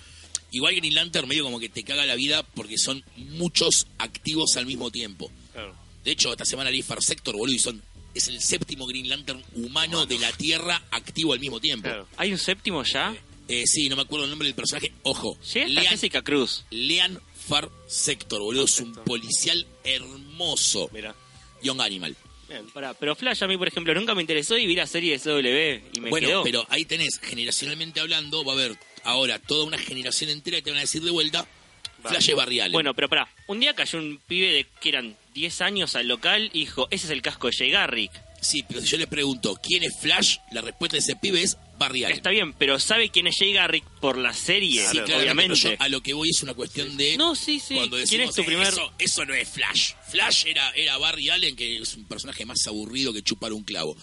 igual Green Lantern medio como que te caga la vida porque son muchos activos al mismo tiempo. Claro. De hecho, esta semana leí Far Sector, boludo, y son, es el séptimo Green Lantern humano de la Tierra activo al mismo tiempo. Claro. ¿Hay un séptimo ya? Eh, sí, no me acuerdo el nombre del personaje. Ojo, lean, Jessica Cruz. lean Far Sector, boludo. Es un policial hermoso. Mira. Young Animal. Bien. Pará, pero Flash a mí, por ejemplo, nunca me interesó y vi la serie de CW y me bueno, quedó. pero ahí tenés, generacionalmente hablando, va a haber ahora toda una generación entera que te van a decir de vuelta, Flash barrial. Bueno, pero pará, un día cayó un pibe de que eran 10 años al local y dijo, ese es el casco de Jay Garrick. Sí, pero si yo le pregunto, ¿quién es Flash? La respuesta de ese pibe es Barry Allen. Está bien, pero ¿sabe quién es Jay Garrick por la serie? Sí, claramente, obviamente. pero yo a lo que voy es una cuestión de... No, sí, sí. Cuando ¿Quién es tu "Eh, primer...? eso, eso no es Flash. Flash era, era Barry Allen, que es un personaje más aburrido que chupar un clavo.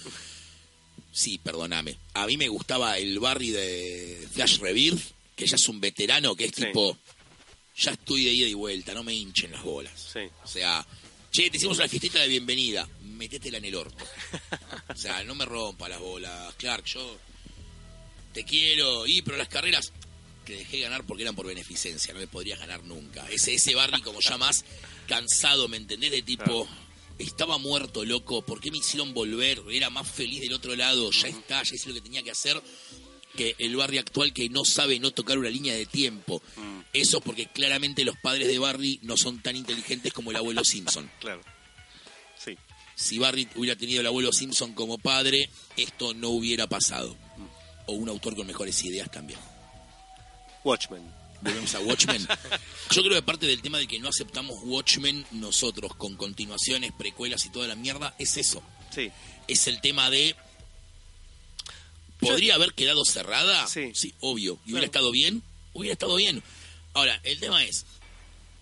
Sí, perdóname. A mí me gustaba el Barry de Flash Rebirth, que ya es un veterano, que es Sí. tipo... Ya estoy de ida y vuelta, no me hinchen las bolas. Sí. O sea, che, te hicimos una fiestita de bienvenida, metétela en el orto. O sea, no me rompa las bolas, Clark, yo te quiero, y pero las carreras te dejé ganar porque eran por beneficencia, no me podrías ganar nunca. Ese, ese Barry como ya más cansado, ¿me entendés? De tipo, estaba muerto, loco, ¿por qué me hicieron volver? Era más feliz del otro lado, ya está, ya hice lo que tenía que hacer que el Barry actual que no sabe no tocar una línea de tiempo. Eso porque claramente los padres de Barry no son tan inteligentes como el abuelo Simpson. Claro. Sí. Si Barry hubiera tenido el abuelo Simpson como padre, esto no hubiera pasado. O un autor con mejores ideas también. Watchmen. Volvemos a Watchmen. Yo creo que parte del tema de que no aceptamos Watchmen nosotros con continuaciones, precuelas y toda la mierda, es eso. Sí. Es el tema de... ¿Podría haber quedado cerrada? Sí. obvio. ¿Y hubiera estado bien? Hubiera estado bien. Ahora, el tema es...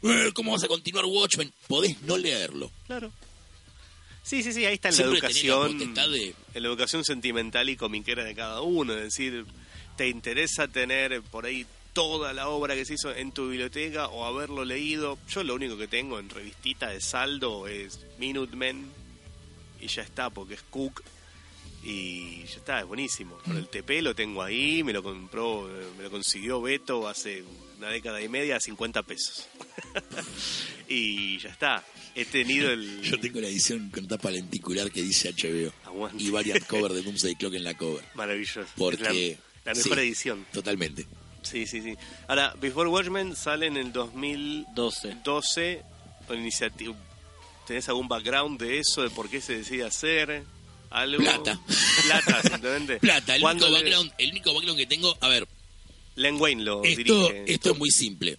eh, ¿Cómo vas a continuar Watchmen? Podés no leerlo. Claro. Sí, sí, sí, ahí está en la educación. de- En la educación sentimental y comiquera de cada uno. Es decir, ¿te interesa tener por ahí toda la obra que se hizo en tu biblioteca o haberlo leído? Yo lo único que tengo en revistita de saldo es Minutemen y ya está, porque es Cook y ya está, es buenísimo. Por el TP lo tengo ahí, me lo compró, me lo consiguió Beto hace una década y media a 50 pesos. y ya está. He tenido el... Yo tengo la edición con tapa lenticular que dice HBO. Aguante. Y variant cover de Doomsday Clock en la cover. Maravilloso. Porque... La, la mejor sí, edición. Totalmente. Sí, sí, sí. Ahora, Before Watchmen sale en el 2012. 12. Con iniciativa. ¿Tenés algún background de eso? ¿De por qué se decide hacer? ¿Algo? Plata. Plata, simplemente. Plata, el ¿Cuándo único, le- background, el único background que tengo... A ver, Len Wayne lo esto, dirige. esto es muy simple.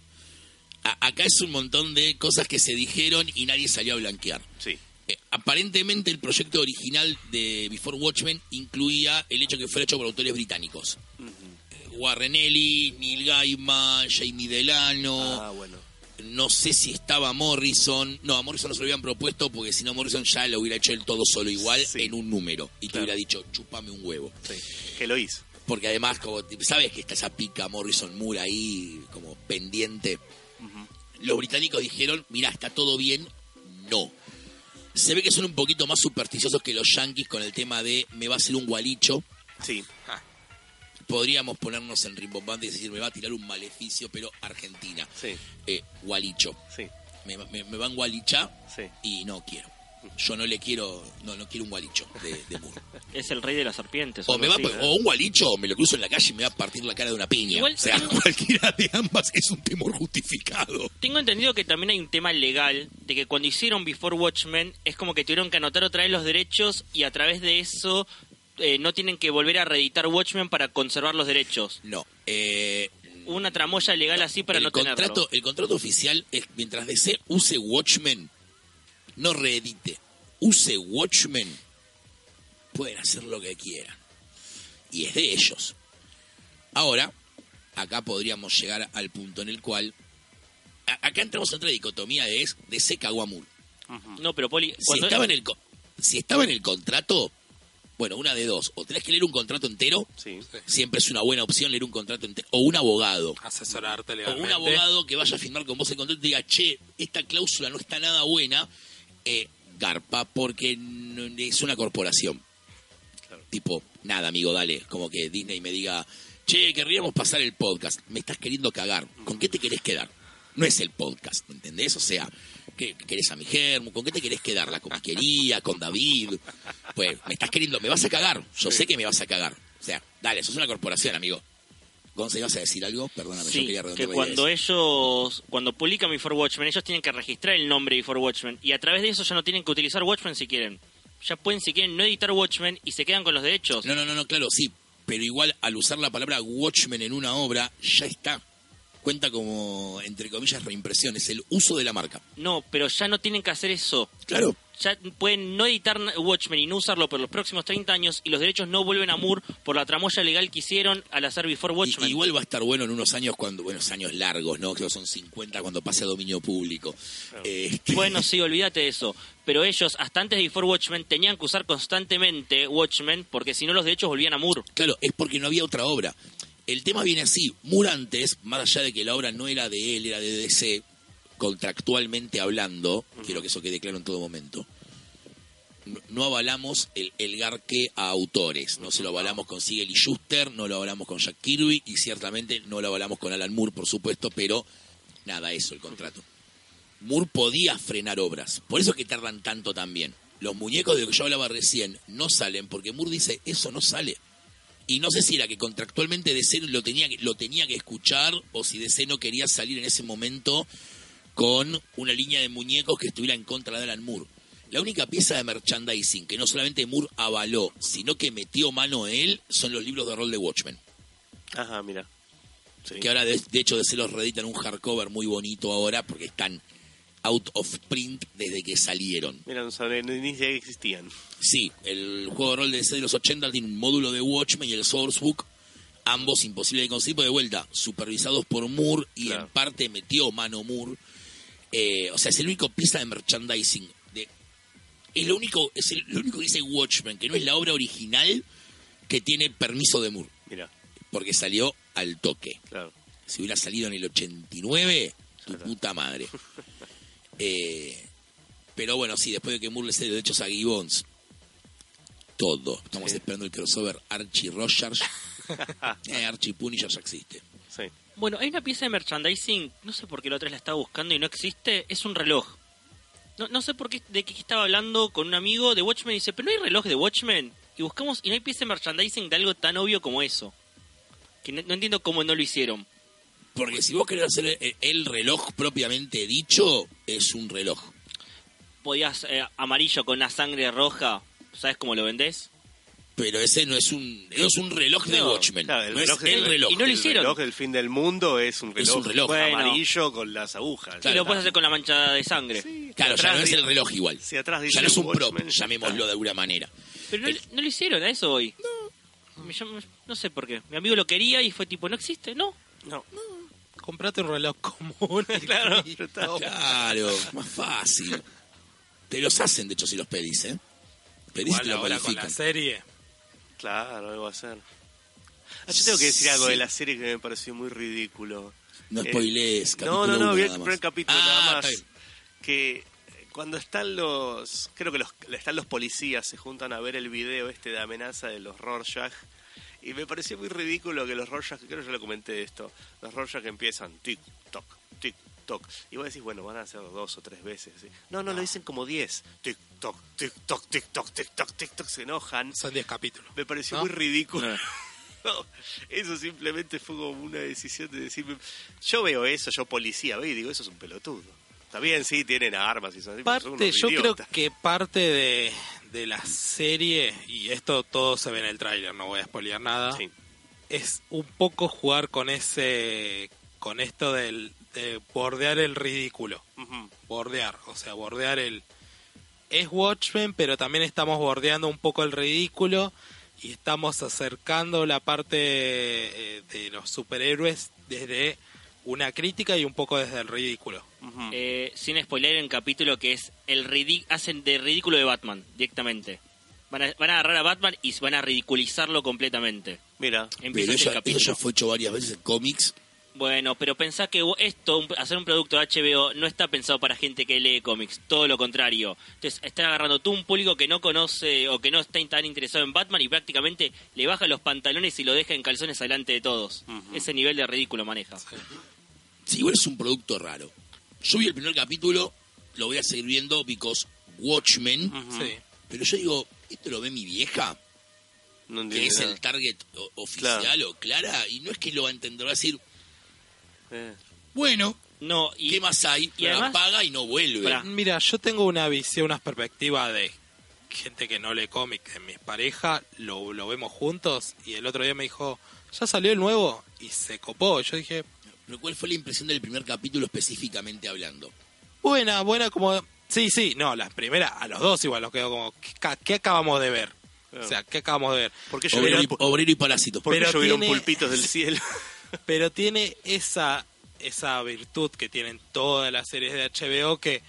A- acá es un montón de cosas que se dijeron y nadie salió a blanquear. Sí. Eh, aparentemente el proyecto original de Before Watchmen incluía el hecho que fuera hecho por autores británicos. Eh, Warren Ellis, Neil Gaiman, Jamie Delano, Ah, bueno. No sé si estaba Morrison, no, a Morrison no se lo habían propuesto porque si no Morrison ya lo hubiera hecho él todo solo igual Sí. en un número y te hubiera dicho, chupame un huevo. Sí. Que lo hizo. Porque además, como sabes que está esa pica Morrison Moore ahí como pendiente. Los británicos dijeron, mira, está todo bien, no. Se ve que son un poquito más supersticiosos que los yankees con el tema de me va a hacer un gualicho. Sí. Podríamos ponernos en rimbombante y decir, me va a tirar un maleficio, pero Argentina. Sí. Eh, gualicho. Sí. Me, me, me van Sí. y no quiero. Yo no le quiero, no, no quiero un gualicho de, de Moore. Es el rey de las serpientes. O, me va, así. o un gualicho o me lo cruzo en la calle y me va a partir la cara de una piña. Igual o sea, tengo- cualquiera de ambas es un temor justificado. Tengo entendido que también hay un tema legal de que cuando hicieron Before Watchmen es como que tuvieron que anotar otra vez los derechos y a través de eso eh, no tienen que volver a reeditar Watchmen para conservar los derechos. No, eh, Una tramoya legal así para el no contrato, tenerlo. el contrato oficial es mientras DC use Watchmen, no reedite, use Watchmen, pueden hacer lo que quieran. Y es de ellos. Ahora, acá podríamos llegar al punto en el cual a- acá entramos en otra dicotomía de es DC Moore. No, pero Poli, Si estaba en el si estaba en el contrato, bueno, una de dos, o tenés que leer un contrato entero, Sí. siempre es una buena opción leer un contrato entero, o un abogado. Asesorarte O legalmente. un abogado que vaya a firmar con vos el contrato y diga, che, esta cláusula no está nada buena, eh, garpa, porque es una corporación. Tipo, nada, amigo, dale. Como que Disney me diga, che, querríamos pasar el podcast. Me estás queriendo cagar. ¿Con qué te querés quedar? No es el podcast, ¿me entendés? O sea, ¿Qué, ¿Querés a mi germo? ¿Con qué te querés quedar? ¿La comiquería? ¿Con David? Pues me estás queriendo, me vas a cagar. Yo sé que me vas a cagar. O sea, dale, sos una corporación, amigo. Gonza, ¿ibas a decir algo? Perdóname, yo Sí, quería que redondear la cuando ellos, cuando publican Before Watchmen, ellos tienen que registrar el nombre Before Watchmen y a través de eso ya no tienen que utilizar Watchmen si quieren. Ya pueden, si quieren, no editar Watchmen y se quedan con los derechos. No, no, no, no, claro, sí. Pero igual al usar la palabra Watchmen en una obra, ya está. Cuenta como, entre comillas, reimpresión. Es el uso de la marca. No, pero ya no tienen que hacer eso. Claro. Ya pueden no editar Watchmen y no usarlo por los próximos 30 años y los derechos no vuelven a Moore por la tramoya legal que hicieron al hacer Before Y- Watchmen. igual va a estar bueno en unos años, cuando buenos años largos, ¿no? Creo que son 50 cuando pase a dominio público. Este, Bueno, sí, olvídate de eso. Pero ellos, hasta antes de Before Watchmen, tenían que usar constantemente Watchmen porque si no los derechos volvían a Moore. Claro, es porque no había otra obra. El tema viene así. Moore antes, más allá de que la obra no era de él, era de DC, contractualmente hablando, quiero que eso quede claro en todo momento, no, no avalamos el, el garque a autores. No se lo avalamos con Siegel y Schuster, no lo avalamos con Jack Kirby y ciertamente no lo avalamos con Alan Moore, por supuesto, pero nada, eso, el contrato. Moore podía frenar obras. Por eso es que tardan tanto también. Los muñecos de los que yo hablaba recién no salen porque Moore dice, eso no sale. Y no sé si era que contractualmente DC lo tenía, que- lo tenía que escuchar o si DC no quería salir en ese momento con una línea de muñecos que estuviera en contra de Alan Moore. La única pieza de merchandising que no solamente Moore avaló, sino que metió mano él, son los libros de rol de Watchmen. Ajá, mira. Sí. Que ahora, de, de hecho, DC los reeditan un hardcover muy bonito ahora porque están out of print desde que salieron. Mira, no sabía ni que existían. Sí, el juego de rol de DC de los 80 tiene un módulo de Watchmen y el Sourcebook, ambos imposibles de conseguir, pero de vuelta, supervisados por Moore y Claro. en parte metió mano Moore. Eh, o sea, es el único pieza de merchandising. De, es lo único, es el, lo único que dice Watchmen, que no es la obra original que tiene permiso de Moore, Mira, porque salió al toque. claro. Si hubiera salido en el 89, tu Claro. puta madre. Eh, pero bueno, sí, después de que Moore le cede derechos a Gibbons, todo. Estamos Sí. esperando el crossover Archie Rogers. eh, Archie Punisher ya existe. Sí. Bueno, hay una pieza de merchandising, no sé por qué la otra vez la estaba buscando y no existe, es un reloj. No, no sé por qué, de qué estaba hablando con un amigo de Watchmen y dice, pero no hay reloj de Watchmen. Y buscamos y no hay pieza de merchandising de algo tan obvio como eso. Que no, no entiendo cómo no lo hicieron. Porque si vos querés hacer el, el reloj propiamente dicho, es un reloj. Podías eh, amarillo con una sangre roja, ¿sabes cómo lo vendés? Pero ese no es un, no es un reloj de No, Watchmen. Claro, el no reloj es el y no lo el hicieron. reloj del fin del mundo es un Es reloj, un reloj. Bueno. amarillo con las agujas. y lo puedes hacer con la mancha de sangre. Claro, ya no es el reloj igual. Si atrás dice Ya no es un prop, llamémoslo de alguna manera. Pero no, El- no lo hicieron a eso hoy. No. Me no sé por qué. Mi amigo lo quería y fue tipo, no existe, no. No, Comprate un reloj común. y Claro. Claro, más fácil. Te los hacen, de hecho, si los pedís, ¿eh? Pedís y Igual te lo ahora con la serie. claro, algo a hacer. Ah, yo tengo que decir algo de la serie que me pareció muy ridículo. No Eh, spoilees, No, capítulo no, no, uno vi el nada más. primer capítulo Ah, nada más. Que cuando están los, creo que los, están los policías, se juntan a ver el video este de amenaza de los Rorschach. Y me pareció muy ridículo que los Rorschach, creo que yo lo comenté esto, los Rorschach empiezan tic, toc, tic, toc. Y vos decís, bueno, van a hacerlo dos o tres veces. ¿sí? No, no, lo dicen como diez. Tic, toc, tic, toc, tic, toc, tic, toc, tic, toc. Se enojan. Son 10 capítulos. Me pareció ¿No? muy ridículo. No. No, eso simplemente fue como una decisión de decirme, yo veo eso, yo policía, veo y digo, eso es un pelotudo. Está bien, sí, tienen armas y son, son Parte, unos yo creo que parte de, de la serie, y esto todo se ve en el tráiler, no voy a spoilear nada, Sí, es un poco jugar con ese con esto del de bordear el ridículo. Bordear o sea bordear el es Watchmen pero también estamos bordeando un poco el ridículo y estamos acercando la parte eh, de los superhéroes desde una crítica y un poco desde el ridículo. Eh, sin spoiler en capítulo que es el hacen de ridículo de Batman directamente. Van a, van a agarrar a Batman y van a ridiculizarlo completamente. Mira, Empieza Pero el ella, capítulo. eso ya fue hecho varias veces en cómics. Bueno, pero pensá que esto, un- hacer un producto de HBO, no está pensado para gente que lee cómics, todo lo contrario. Entonces, están agarrando todo un público que no conoce o que no está tan interesado en Batman y prácticamente le baja los pantalones y lo deja en calzones delante de todos. Ese nivel de ridículo maneja. Sí, igual es un producto raro. Yo vi el primer capítulo lo voy a seguir viendo because Watchmen. Sí. Pero yo digo, ¿esto lo ve mi vieja? No Que es nada. el target o- oficial o clara. Y no es que lo va a entender, va a decir, Eh, bueno, No, y ¿qué más hay? y además- paga y no vuelve. Pará. Mira, yo tengo una visión, una perspectiva de gente que no lee cómic en mis parejas, lo, lo vemos juntos y el otro día me dijo, ya salió el nuevo y se copó. Yo dije, Pero ¿cuál fue la impresión del primer capítulo específicamente hablando? buena, buena como... Sí, sí, no, las primeras, a los dos igual nos quedó como, ¿qué, ca- qué acabamos de ver? O sea, ¿qué acabamos de ver? ¿Por qué Obrero, y, obrero y parásito. por qué pero llovieron tiene- pulpitos del cielo? pero tiene esa esa virtud que tienen todas las series de HBO que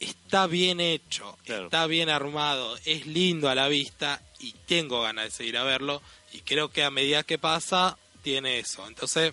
está bien hecho, Claro. está bien armado, es lindo a la vista y tengo ganas de seguir a verlo y creo que a medida que pasa tiene eso. Entonces,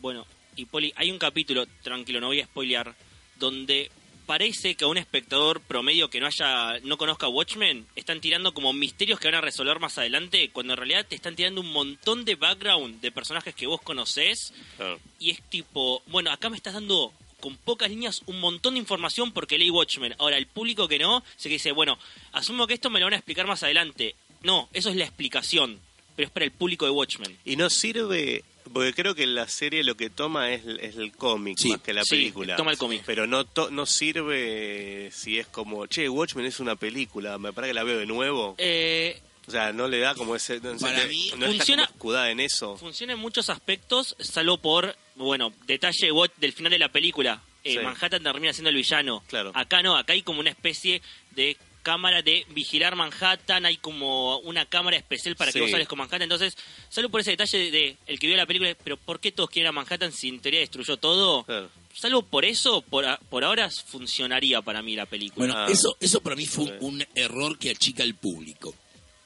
Bueno, y Poli, hay un capítulo, tranquilo, no voy a spoilear, donde parece que a un espectador promedio que no haya no conozca Watchmen están tirando como misterios que van a resolver más adelante, cuando en realidad te están tirando un montón de background de personajes que vos conocés Claro. y es tipo, bueno, acá me estás dando con pocas líneas un montón de información porque leí Watchmen. Ahora, el público que no, se que dice, bueno, asumo que esto me lo van a explicar más adelante. No, eso es la explicación, pero es para el público de Watchmen. Y no sirve, porque creo que la serie lo que toma es, es el cómic Sí, más que la sí, película. toma el cómic. Pero no to- no sirve si es como, che, Watchmen es una película, me parece que la veo de nuevo. Eh, O sea, no le da como ese... No, Para no mí está funciona- como escudada en eso. funciona en muchos aspectos, salvo por, bueno, detalle del final de la película. Eh, Sí. Manhattan termina siendo el villano. Claro. Acá no, acá hay como una especie de cámara de vigilar Manhattan, hay como una cámara especial para que Sí. vos sales con Manhattan. Entonces, salvo por ese detalle de, de el que vio la película, pero ¿por qué todos quieren a Manhattan si en teoría destruyó todo? Claro. Salvo por eso, por, por ahora funcionaría para mí la película. Bueno, Ah. eso, eso para mí fue un, Sí. un error que achica el público.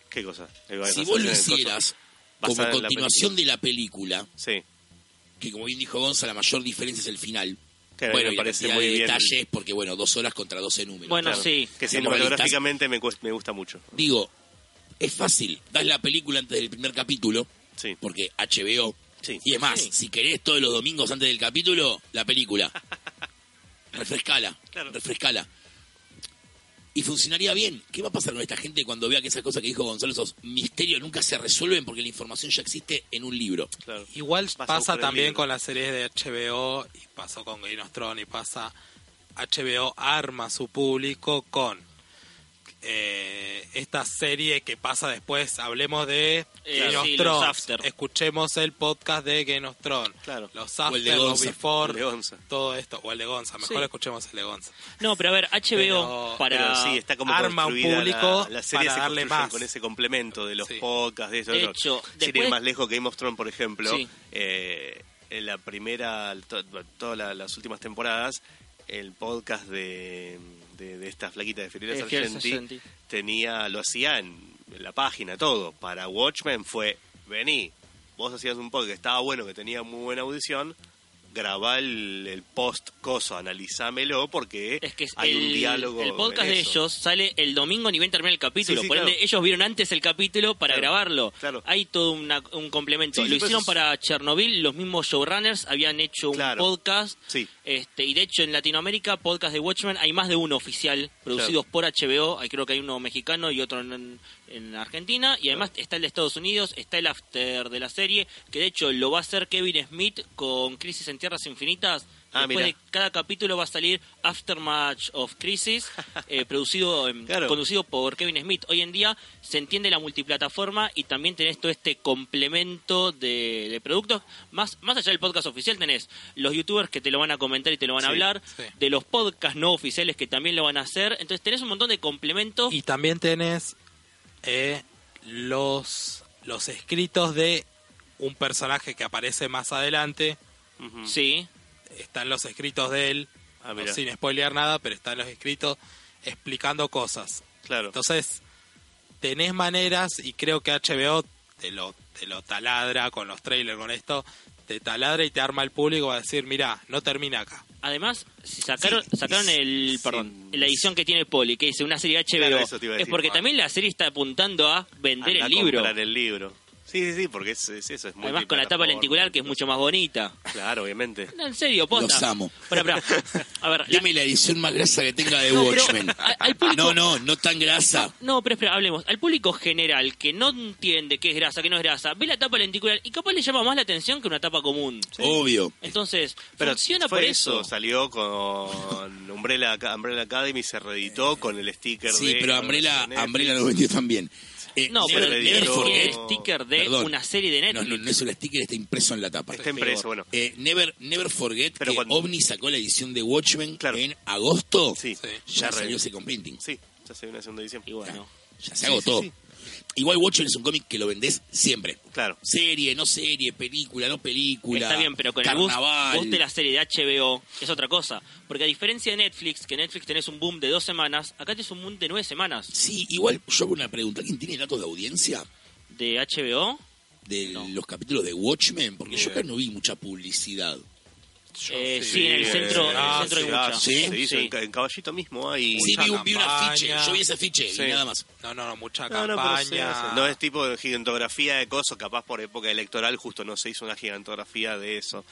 ¿Qué cosa? Va, Si vos lo hicieras como la continuación de la película, Sí. que como bien dijo Gonza, la mayor diferencia es el final. Que bueno, me parece muy de bien. detalles, porque bueno, dos horas contra 12 números. Bueno, Claro. sí. Que cinematográficamente me, me gusta mucho. Digo, es fácil, das la película antes del primer capítulo, Sí. porque HBO. Sí. Y es más, Sí. si querés todos los domingos antes del capítulo, la película. refrescala, Claro. refrescala. Y funcionaría bien. ¿Qué va a pasar con esta gente cuando vea que esas cosas que dijo Gonzalo, esos misterios nunca se resuelven porque la información ya existe en un libro? Claro. igual Vas a pasa también con las series de HBO y pasó con Game of Thrones y pasa HBO arma su público con eh, esta serie que pasa después. Hablemos de Eh, Game of sí, los Thrones. after. Escuchemos el podcast de Game of Thrones. Claro. Los O el de after, los before, El de Gonza. todo esto. O el de Gonza. Mejor Sí. escuchemos el de Gonza. No, pero a ver, HBO Pero- para... Pero sí, está como arma un público la, la serie para se darle más. con ese complemento de los Sí. podcasts, de eso. De hecho, Sin ir después- más lejos, Game of Thrones, por ejemplo, Sí. eh, en la primera, to- todas la- las últimas temporadas, el podcast de, de, de esta flaquita de Fiel Sargenti tenía, lo hacía en, en la página, todo. Para Watchmen fue, vení, vos hacías un podcast que estaba bueno, que tenía muy buena audición, grabá el, el post coso, analizámelo porque Es que hay el, un diálogo. el podcast en de ellos sale el domingo ni bien termina el capítulo. Sí, sí, por ende, ellos vieron antes el capítulo para Claro, grabarlo. claro. Hay todo una- un complemento. Sí, Lo pues hicieron es- para Chernobyl, los mismos showrunners habían hecho un podcast. Sí. Este, y de hecho en Latinoamérica, podcast de Watchmen, hay más de uno oficial, producidos por HBO. Hay, creo que hay uno mexicano y otro en, en Argentina. Y además está el de Estados Unidos, está el after de la serie, que de hecho lo va a hacer Kevin Smith con Crisis en Tierras Infinitas. Ah, Después de cada capítulo va a salir Aftermatch of Crisis, eh, producido, em, Claro. conducido por Kevin Smith. Hoy en día se entiende la multiplataforma y también tenés todo este complemento de, de productos. Más, más allá del podcast oficial tenés los youtubers que te lo van a comentar y te lo van a Sí, hablar, sí. de los podcasts no oficiales que también lo van a hacer. Entonces tenés un montón de complementos. Y también tenés eh, los, los escritos de un personaje que aparece más adelante. Sí, Están los escritos de él, Ah, no, sin spoilear nada, pero están los escritos explicando cosas. Claro. Entonces, tenés maneras y creo que HBO te lo, te lo taladra con los trailers, con esto, te taladra y te arma el público a decir, mira, no termina acá. Además, sacaron, Sí, sacaron el, sí. perdón, la edición que tiene Poli, que dice una serie HBO, Claro, es decir. porque también la serie está apuntando a vender Anda el a libro. comprar el libro. Sí, sí, sí, porque es, es eso, es muy Además con la tapa lenticular que es mucho más bonita. Claro, obviamente. No, en serio, posta. Los amo. Pero, pero, a ver, la- la edición más grasa que tenga de No, pero Watchmen. a- al público- No, no, no tan grasa. No, pero espera, hablemos. Al público general que no entiende qué es grasa, qué no es grasa, ve la tapa lenticular y capaz le llama más la atención que una tapa común. Obvio. Entonces, Pero funciona fue por eso. Salió con Umbrella, Umbrella Academy, se reeditó con el sticker Sí, de... pero Umbrella. Umbrella lo vendió también. Eh, No, Never- pero Never es Forget. un sticker de Perdón. una serie de No, Netflix. no, no es un sticker, está impreso en la tapa. Está impreso, bueno. Eh, never, never Forget Pero que cuando- OVNI sacó la edición de Watchmen Claro. en agosto. Sí, Ya ya salió con printing. Sí, ya se viene una segunda edición. Y bueno, Ya se agotó. sí, sí. Igual Watchmen es un cómic que lo vendés siempre. Claro. Serie, no serie, película, no película. está bien, pero con el bus, bus de la serie de HBO es otra cosa. Porque a diferencia de Netflix, que Netflix tenés un boom de dos semanas, acá tenés un boom de nueve semanas. Sí, igual yo hago una pregunta. ¿Alguien tiene datos de audiencia De HBO, de No. los capítulos de Watchmen? Porque yo acá no vi mucha publicidad. Eh, sí. sí, en el eh, centro, en el ah, centro hay mucha. ah, Sí, se hizo sí. En, Ca- en Caballito mismo hay... Sí, vi un, vi un afiche. Yo vi ese afiche Sí. y nada más. No, no, no, mucha No, no, campaña. No es tipo de gigantografía de cosas, capaz por época electoral justo no se hizo una gigantografía de eso.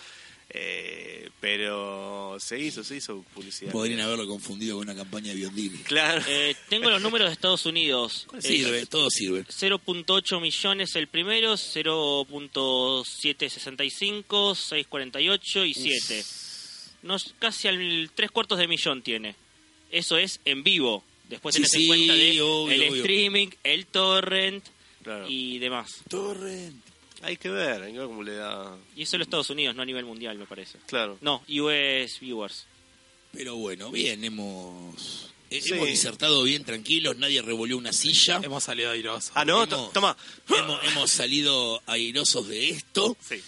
Eh, pero se hizo, se hizo publicidad. Podrían haberlo confundido con una campaña de Biondini. Claro. Eh, tengo los números de Estados Unidos. Eh, Sirve, todo sirve. 0.8 millones el primero, 0.765, 648 y 7. Nos, casi al tres cuartos de millón tiene. Eso es en vivo. Después Sí, tenés en sí, cuenta de obvio, el obvio. streaming, el torrent Claro. y demás. Torrent. Hay que ver, hay que ver cómo le da. Y eso en Estados Unidos, no a nivel mundial, me parece. Claro. No, US viewers. Pero bueno, bien, hemos, eh, Sí. hemos disertado bien, tranquilos, nadie revolvió una silla. Hemos salido airosos. Ah, no, Hemos- to- toma. Hemos, hemos salido airosos de esto. Sí.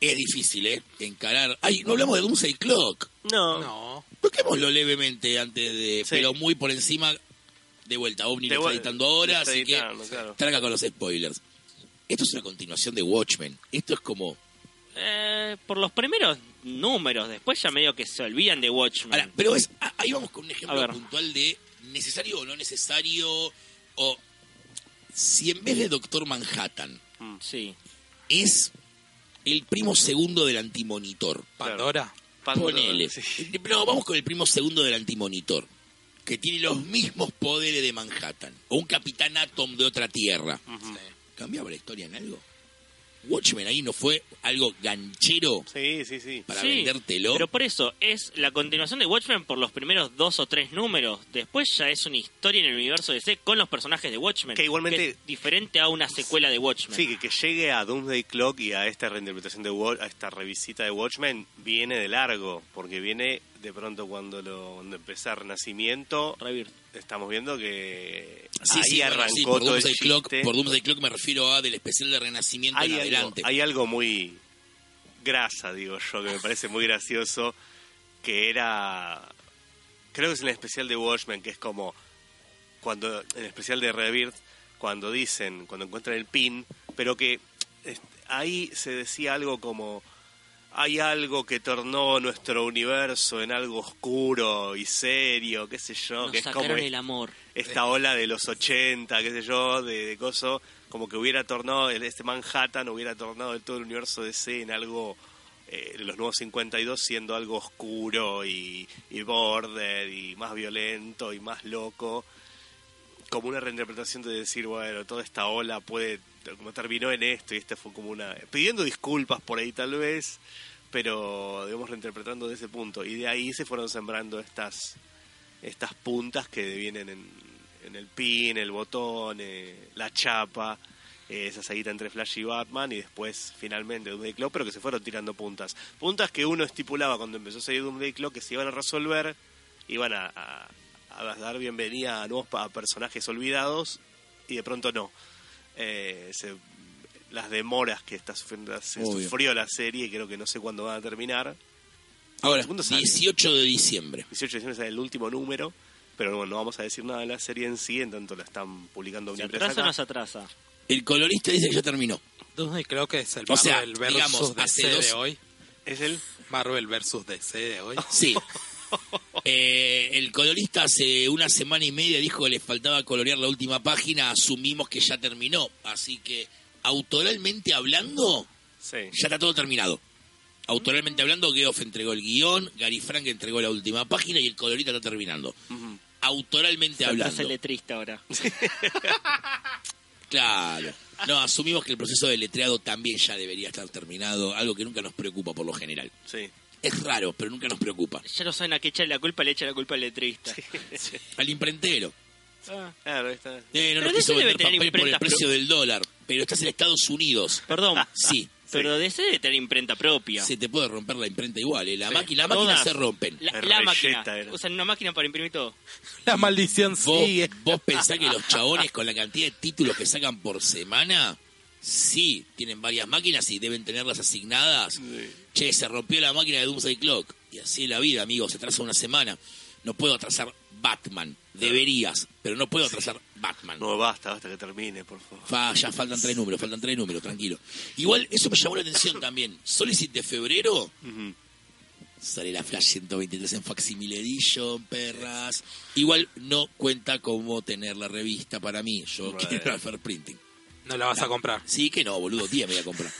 Es difícil, ¿eh? Encarar. Ay, no hablamos de Doomsday Clock. No. No. Toquémoslo levemente antes de. Sí. Pero muy por encima. De vuelta, OVNI De lo está editando ahora, está así que. claro. Traga con los spoilers. Esto es una continuación de Watchmen. Esto es como. Eh, por los primeros números, después ya medio que se olvidan de Watchmen. Ahora, pero es, a- ahí vamos con un ejemplo puntual de necesario o no necesario. O si en vez de Doctor Manhattan Sí. es el primo segundo del antimonitor. Pandora. Pandora, Ponele. sí. No, vamos con el primo segundo del antimonitor. Que tiene los mismos poderes de Manhattan. O un Capitán Atom de otra tierra. ¿Cambiaba la historia en algo? Watchmen ahí no fue algo ganchero Sí, sí, sí. para Sí, vendértelo. Pero por eso, es la continuación de Watchmen por los primeros dos o tres números. Después ya es una historia en el universo DC con los personajes de Watchmen. Que igualmente- es diferente a una secuela de Watchmen. Sí, que, que llegue a Doomsday Clock y a esta reinterpretación de a esta revisita de Watchmen viene de largo, porque viene de pronto cuando lo cuando empezó Renacimiento, estamos viendo que Sí, ahí sí, bueno, arrancó sí, por todo el Clock, chiste. por Doomsday Clock me refiero a del especial de Renacimiento hay, en algo, adelante. hay algo muy grasa, digo yo, que me parece muy gracioso, que era, creo que es en el especial de Watchmen, que es como, cuando en el especial de Rebirth, cuando dicen, cuando encuentran el pin, pero que est- ahí se decía algo como, hay algo que tornó nuestro universo en algo oscuro y serio, qué sé yo, Nos que es como el amor. esta ola de los 80, qué sé yo, de, de coso, como que hubiera tornado, el- este Manhattan hubiera tornado de todo el universo DC en algo, eh, los nuevos 52 siendo algo oscuro y, y border y más violento y más loco, como una reinterpretación de decir, bueno, toda esta ola puede, como terminó en esto y este fue como una, pidiendo disculpas por ahí tal vez, pero digamos reinterpretando de ese punto y de ahí se fueron sembrando estas estas puntas que vienen en, en el pin, el botón, eh, la chapa, eh, esa saguita entre Flash y Batman y después finalmente Doomsday Clock, pero que se fueron tirando puntas. Puntas que uno estipulaba cuando empezó a salir Doomsday Clock que se iban a resolver, iban a, a- a dar bienvenida a nuevos a personajes olvidados y de pronto no. Eh, se- las demoras que está sufriendo, se Obvio. sufrió la serie y creo que no sé cuándo van a terminar. Ahora, ¿Cuándo sale? 18 de diciembre. 18 de diciembre sale el último número, pero bueno, no vamos a decir nada de la serie en sí, en tanto la están publicando ¿Se atrasa o no se atrasa? El colorista dice que ya terminó. Doomsday creo que es el O sea, Marvel versus digamos, DC de hoy. Es el Marvel versus DC de hoy. Sí. Eh, el colorista hace una semana y media dijo que le faltaba colorear la última página. Asumimos que ya terminó. Así que autoralmente hablando, Sí. ya está todo terminado. Autoralmente hablando, Geoff entregó el guion, Gary Frank entregó la última página y el colorito está terminando. Autoralmente hablando. el letrista ahora. Claro. No, asumimos que el proceso de letreado también ya debería estar terminado, algo que nunca nos preocupa por lo general. Sí. Es raro, pero nunca nos preocupa. Ya no saben a qué echarle la culpa, le echa la culpa al letrista. Al imprentero. Ah, Claro, está. Eh, no Pero nos quiso vender tener papel por el precio del dólar, pero estás en Estados Unidos. Perdón, Sí. pero de ese debe tener imprenta propia. Se te puede romper la imprenta igual, ¿eh? La, Sí. máquina, la máquina Todas. se rompen. La, la máquina. era. Usan una máquina para imprimir todo. La maldición ¿Vos, sigue. vos pensás que los chabones con la cantidad de títulos que sacan por semana, sí, tienen varias máquinas y deben tenerlas asignadas. Che, se rompió la máquina de Doomsday Clock. Y así es la vida, amigo, se atrasa una semana. No puedo atrasar Batman. Deberías, pero no puedo atrasar Batman. No, basta, basta que termine, por favor. Fa, ya faltan tres números, faltan tres números, tranquilo. Igual, eso me llamó la atención también. Solicit de febrero, sale la Flash 123 en Facsimile Edition, perras. Igual no cuenta cómo tener la revista para mí. Yo Bueno. quiero fair printing. No la vas a comprar. Sí que no, boludo, 10 me voy a comprar.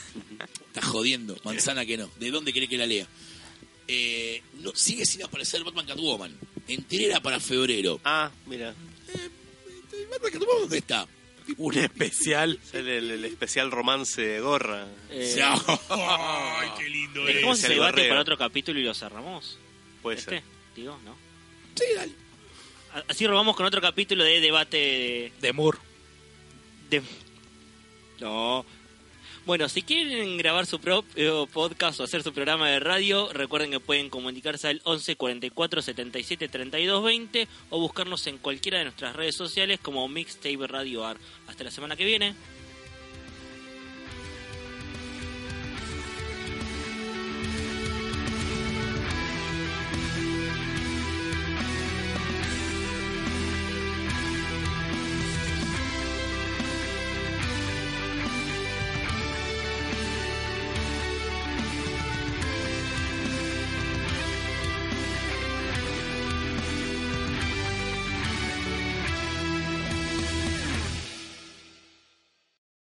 Estás jodiendo, manzana que no. ¿De dónde querés que la lea? Eh, no, sigue sin aparecer Batman Catwoman. Enteré era para febrero. Ah, mira. ¿Batman Catwoman dónde está? Un especial. Es el, el- el especial romance de gorra. Eh, Se- ¡Ay, qué lindo es! ¿Dejamos es ese el debate para otro capítulo y lo cerramos? Puede ¿Este? ser. Digo, ¿no? Sí, dale. A- Así robamos con otro capítulo de debate De Moore. de... No. Bueno, si quieren grabar su propio podcast o hacer su programa de radio, recuerden que pueden comunicarse al 11 44 77 32 20 o buscarnos en cualquiera de nuestras redes sociales como Mixtape Radio Ar. Hasta la semana que viene.